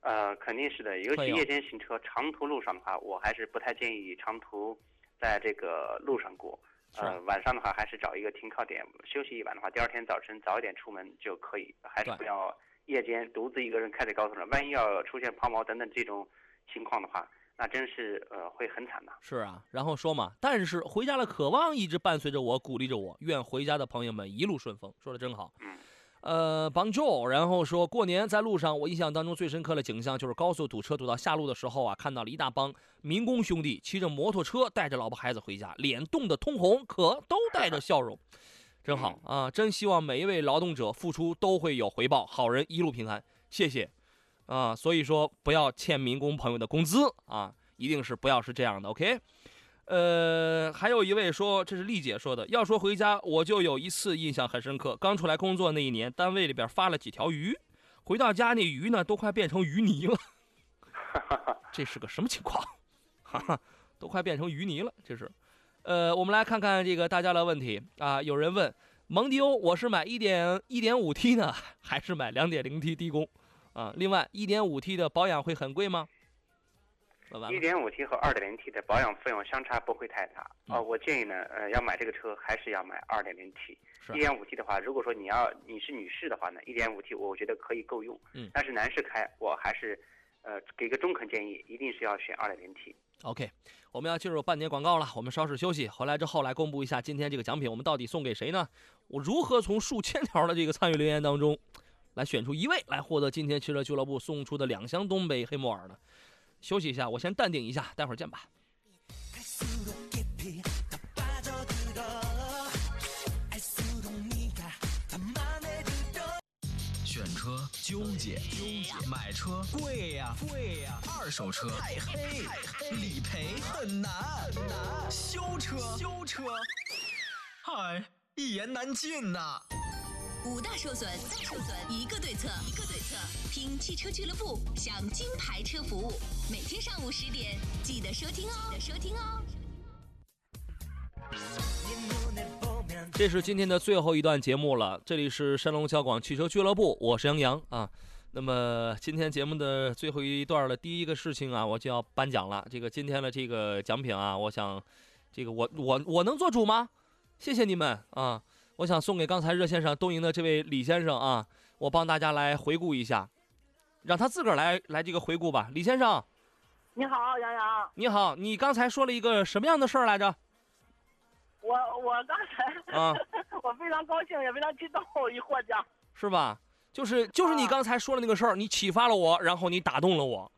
呃，肯定是的，尤其夜间行车、长途路上的话，我还是不太建议长途在这个路上过。呃，晚上的话还是找一个停靠点休息一晚的话，第二天早晨早一点出门就可以，还是不要夜间独自一个人开在高速上，万一要出现抛锚等等这种情况的话。那真是呃会很惨的。是啊，然后说嘛，但是回家的渴望一直伴随着我，鼓励着我。愿回家的朋友们一路顺风。说的真好。嗯。呃，帮助。然后说过年在路上，我印象当中最深刻的景象就是高速堵车堵到下路的时候啊，看到了一大帮民工兄弟骑着摩托车带着老婆孩子回家，脸冻得通红，可都带着笑容，真好啊！真希望每一位劳动者付出都会有回报，好人一路平安。谢谢。啊，所以说不要欠民工朋友的工资啊，一定是不要是这样的，OK？呃，还有一位说，这是丽姐说的，要说回家，我就有一次印象很深刻，刚出来工作那一年，单位里边发了几条鱼，回到家那鱼呢都快变成鱼泥了，<laughs> 这是个什么情况？<laughs> 哈哈，都快变成鱼泥了，这是。呃，我们来看看这个大家的问题啊，有人问蒙迪欧，我是买一点一点五 T 呢，<laughs> 还是买两点零 T 低功？啊，另外，一点五 T 的保养会很贵吗？一点五 T 和二点零 T 的保养费用相差不会太大。啊，我建议呢，呃，要买这个车还是要买二点零 T。一点五 T 的话，如果说你要你是女士的话呢，一点五 T 我觉得可以够用。嗯。但是男士开，我还是，呃，给个中肯建议，一定是要选二点零 T。OK，我们要进入半年广告了，我们稍事休息，回来之后来公布一下今天这个奖品，我们到底送给谁呢？我如何从数千条的这个参与留言当中，来选出一位来获得今天汽车俱乐部送出的两箱东北黑木耳呢？休息一下，我先淡定一下，待会儿见吧。纠结纠结，买车贵呀贵呀，二手车太黑，太黑理赔很难，很难修车修车，嗨，一言难尽呐。五大受损，五大受损一个对策，一个对策。听汽车俱乐部，享金牌车服务。每天上午十点，记得收听哦，记得收听哦。这是今天的最后一段节目了，这里是山东交广汽车俱乐部，我是杨洋啊。那么今天节目的最后一段的第一个事情啊，我就要颁奖了。这个今天的这个奖品啊，我想，这个我我我能做主吗？谢谢你们啊。我想送给刚才热线上东营的这位李先生啊，我帮大家来回顾一下，让他自个儿来来这个回顾吧。李先生，你好，杨洋。你好，你刚才说了一个什么样的事儿来着？我我刚才啊，<laughs> 我非常高兴，也非常激动，一获奖。是吧？就是就是你刚才说的那个事儿，你启发了我，然后你打动了我。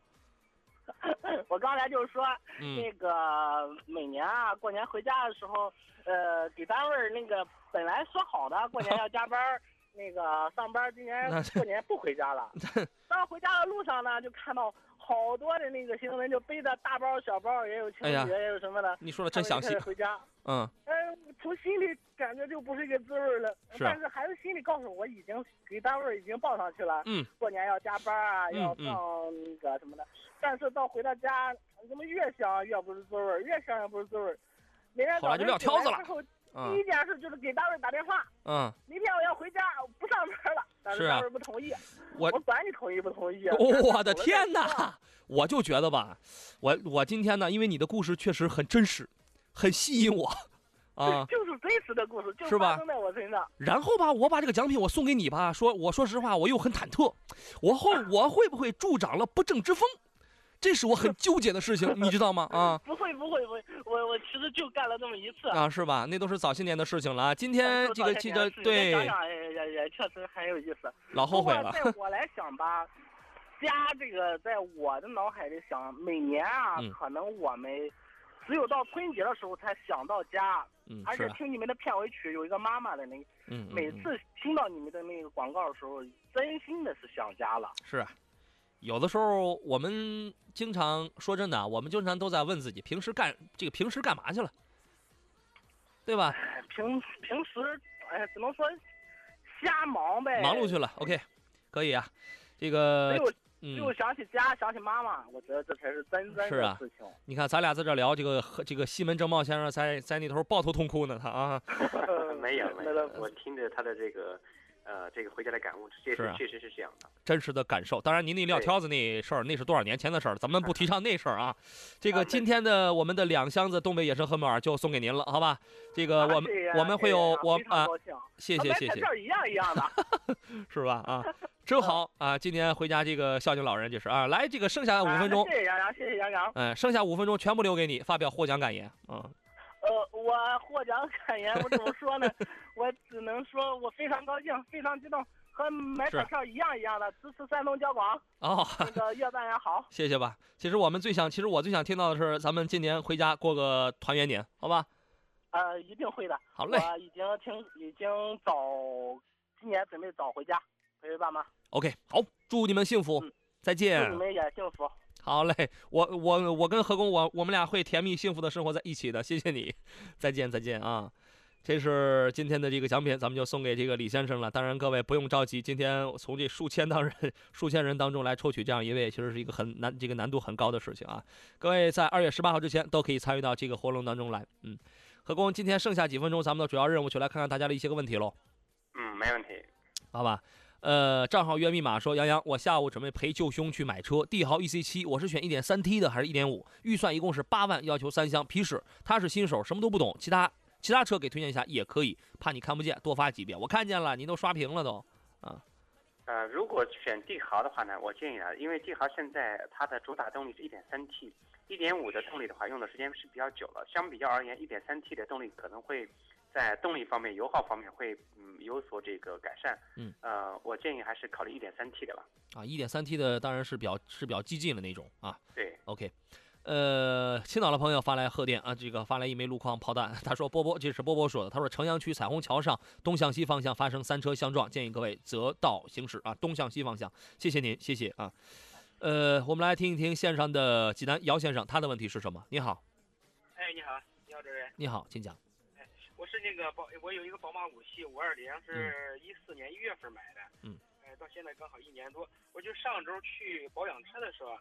<laughs> 我刚才就是说，嗯那个每年啊，过年回家的时候，呃，给单位那个本来说好的过年要加班儿，<laughs> 那个上班，今年过年不回家了。到回家的路上呢，就看到好多的那个行人就背着大包小包，也有情侣，哎也有什么的。你说的真详细回家，嗯，嗯，从心里感觉就不是一个滋味了。是啊但是孩子心里告诉我，已经给单位已经报上去了。嗯，过年要加班啊，要放那个什么的。但是到回到家，怎么越想越不是滋味儿，越想越不是滋味儿。明天后来就撂挑子了嗯第一件事就是给单位打电话，嗯，明天我要回家，我不上班了。但是啊单位不同意，我我管你同意不同意。我的天哪！我就觉得吧，我我今天呢，因为你的故事确实很真实，很吸引我，<laughs> 啊，就是真实的故事，就是发生在我身上。然后吧，我把这个奖品我送给你吧，说我说实话，我又很忐忑，我后我会不会助长了不正之风？这是我很纠结的事情，你知道吗？<laughs> 啊不会不会不会，我我其实就干了这么一次。啊，是吧？那都是早些年的事情了啊。今天这个汽车对想想也也也确实很有意思。老后悔了在 <laughs> 我来想吧，家这个在我的脑海里想，每年啊，嗯可能我们只有到春节的时候才想到家。而且听你们的片尾曲有一个妈妈的那每次听到你们的那个广告的时候，真心的是想家了。是啊，有的时候我们经常说真的啊，我们经常都在问自己，平时干这个平时干嘛去了，对吧？平平时，哎，只能说瞎忙呗。忙碌去了。OK，可以啊。这个只有只嗯有，想起家，想起妈妈，我觉得这才是真正是啊的事情。你看咱俩在这聊，这个和这个西门正茂先生在在那头抱头痛哭呢，他啊。没 <laughs> 有没有，<laughs> 我听着他的这个，呃，这个回家的感悟，这是啊确实是这样的。真实的感受。当然，您那撂挑子那事儿，那是多少年前的事儿，咱们不提倡那事儿啊。<laughs> 这个今天的我们的两箱子东北野生黑木耳就送给您了，好吧？这个我们我们会有我啊谢谢谢谢一样一样的。<laughs> 是吧？啊，<laughs> 真好啊！今天回家这个孝敬老人，这是啊。来，这个剩下五分钟啊，谢谢杨洋，谢谢杨洋。嗯，剩下五分钟全部留给你发表获奖感言啊。呃，我获奖感言，我怎么说呢？我只能说我非常高兴，非常激动，和买彩票一样一样的支持山东交广。哦，<laughs> 那个越办越好。谢谢吧。其实我们最想，其实我最想听到的是，咱们今年回家过个团圆年，好吧？呃，一定会的。好嘞我已经听，已经早，今年准备早回家陪陪爸妈。OK，好，祝你们幸福，再见祝你。们也幸福。好嘞，我我我跟何工，我我们俩会甜蜜幸福的生活在一起的，谢谢你，再见再见啊！这是今天的这个奖品，咱们就送给这个李先生了。当然，各位不用着急，今天从这数千当人、数千人当中来抽取这样一位，其实是一个很难、这个难度很高的事情啊。各位在二月十八号之前都可以参与到这个活动当中来。嗯，何工，今天剩下几分钟，咱们的主要任务就来看看大家的一些个问题喽，嗯，没问题。好吧？呃，账号约密码说：杨洋，我下午准备陪舅兄去买车，帝豪 EC 七，我是选一点三 T 的还是一点五？预算一共是八万，要求三厢皮实。他是新手，什么都不懂，其他其他车给推荐一下也可以，怕你看不见，多发几遍。我看见了，你都刷屏了都，啊。呃，如果选帝豪的话呢，我建议啊，因为帝豪现在它的主打动力是一点三 T，一点五的动力的话用的时间是比较久了，相比较而言，一点三 T 的动力可能会在动力方面、油耗方面会嗯有所这个改善。嗯，呃，我建议还是考虑一点三 T 的吧。啊，一点三 T 的当然是比较是比较激进的那种啊。对，OK。呃，青岛的朋友发来贺电啊，这个发来一枚路况炮弹。他说：“波波，这是波波说的。他说，城阳区彩虹桥上东向西方向发生三车相撞，建议各位择道行驶啊，东向西方向。谢谢您，谢谢啊。呃，我们来听一听线上的济南姚先生，他的问题是什么？你好。哎，你好，你好，这位。你好，请讲。是那个宝，我有一个宝马五系五二零，是一四年一月份买的。嗯。哎，到现在刚好一年多。我就上周去保养车的时候。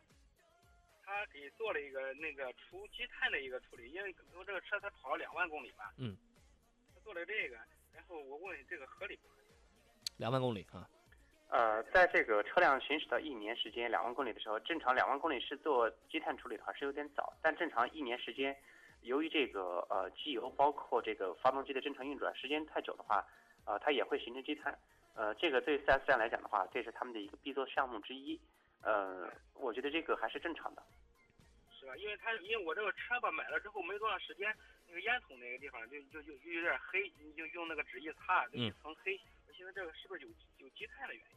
他给做了一个那个除积碳的一个处理，因为我这个车才跑了两万公里吧。嗯。他做了这个，然后我问这个合理不合理？两万公里啊。呃，在这个车辆行驶到一年时间两万公里的时候，正常两万公里是做积碳处理的话是有点早，但正常一年时间，由于这个呃机油包括这个发动机的正常运转时间太久的话，呃它也会形成积碳。呃，这个对 4S 店来讲的话，这是他们的一个必做项目之一。呃，我觉得这个还是正常的。是吧？因为他因为我这个车吧买了之后没多长时间，那个烟筒那个地方就就就就有点黑，你就用那个纸一擦，就一层黑。我现在这个是不是有有积碳的原因？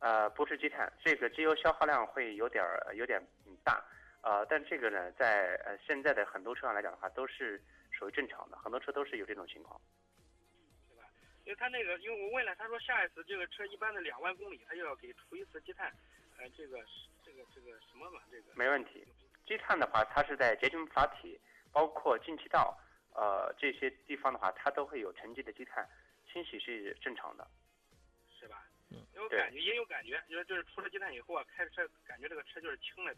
呃，不是积碳，这个机油消耗量会有点有点大，呃，但这个呢，在呃现在的很多车上来讲的话，都是属于正常的，很多车都是有这种情况。对吧？因为他那个，因为我问了，他说下一次这个车一般的两万公里，他就要给除一次积碳，呃，这个这个这个什么嘛，这个没问题。积碳的话，它是在节氢阀体，包括进气道，呃这些地方的话，它都会有沉积的积碳，清洗是正常的。是吧？嗯。有感觉，也有感觉，就是就是除了积碳以后啊，开车感觉这个车就是轻了。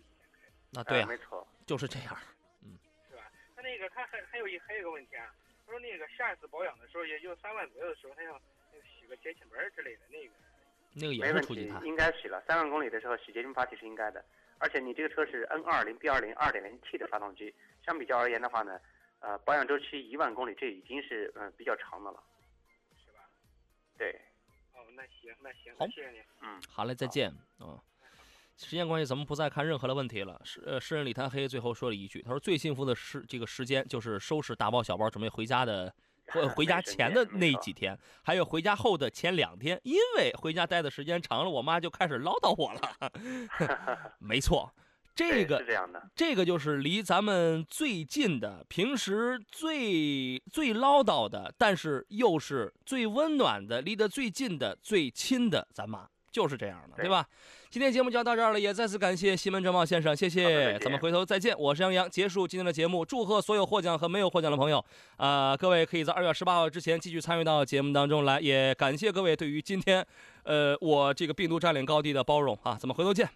那对啊，没错，就是这样。嗯。是吧？他那个他还还有一还有一个问题啊，他说那个下一次保养的时候，也就三万左右的时候，他要洗个节气门之类的那个。那个也是除积碳。应该洗了，三万公里的时候洗节气阀体是应该的。而且你这个车是 N 二零 B 二零二点零 T 的发动机，相比较而言的话呢，呃，保养周期一万公里，这已经是嗯比较长的了。是吧？对。哦，那行，那行，好，谢谢你。嗯，好嘞，再见。嗯。时间关系，咱们不再看任何的问题了。诗呃，诗人李贪黑最后说了一句，他说最幸福的时这个时间就是收拾大包小包准备回家的。回回家前的那几天，还有回家后的前两天，因为回家待的时间长了，我妈就开始唠叨我了。<laughs> 没错，这个这个就是离咱们最近的，平时最最唠叨的，但是又是最温暖的，离得最近的、最亲的，咱妈就是这样的，对吧？今天节目就要到这儿了，也再次感谢西门正茂先生，谢谢，咱们回头再见。我是杨洋，结束今天的节目，祝贺所有获奖和没有获奖的朋友，啊，各位可以在二月十八号之前继续参与到节目当中来，也感谢各位对于今天，呃，我这个病毒占领高地的包容啊，咱们回头见。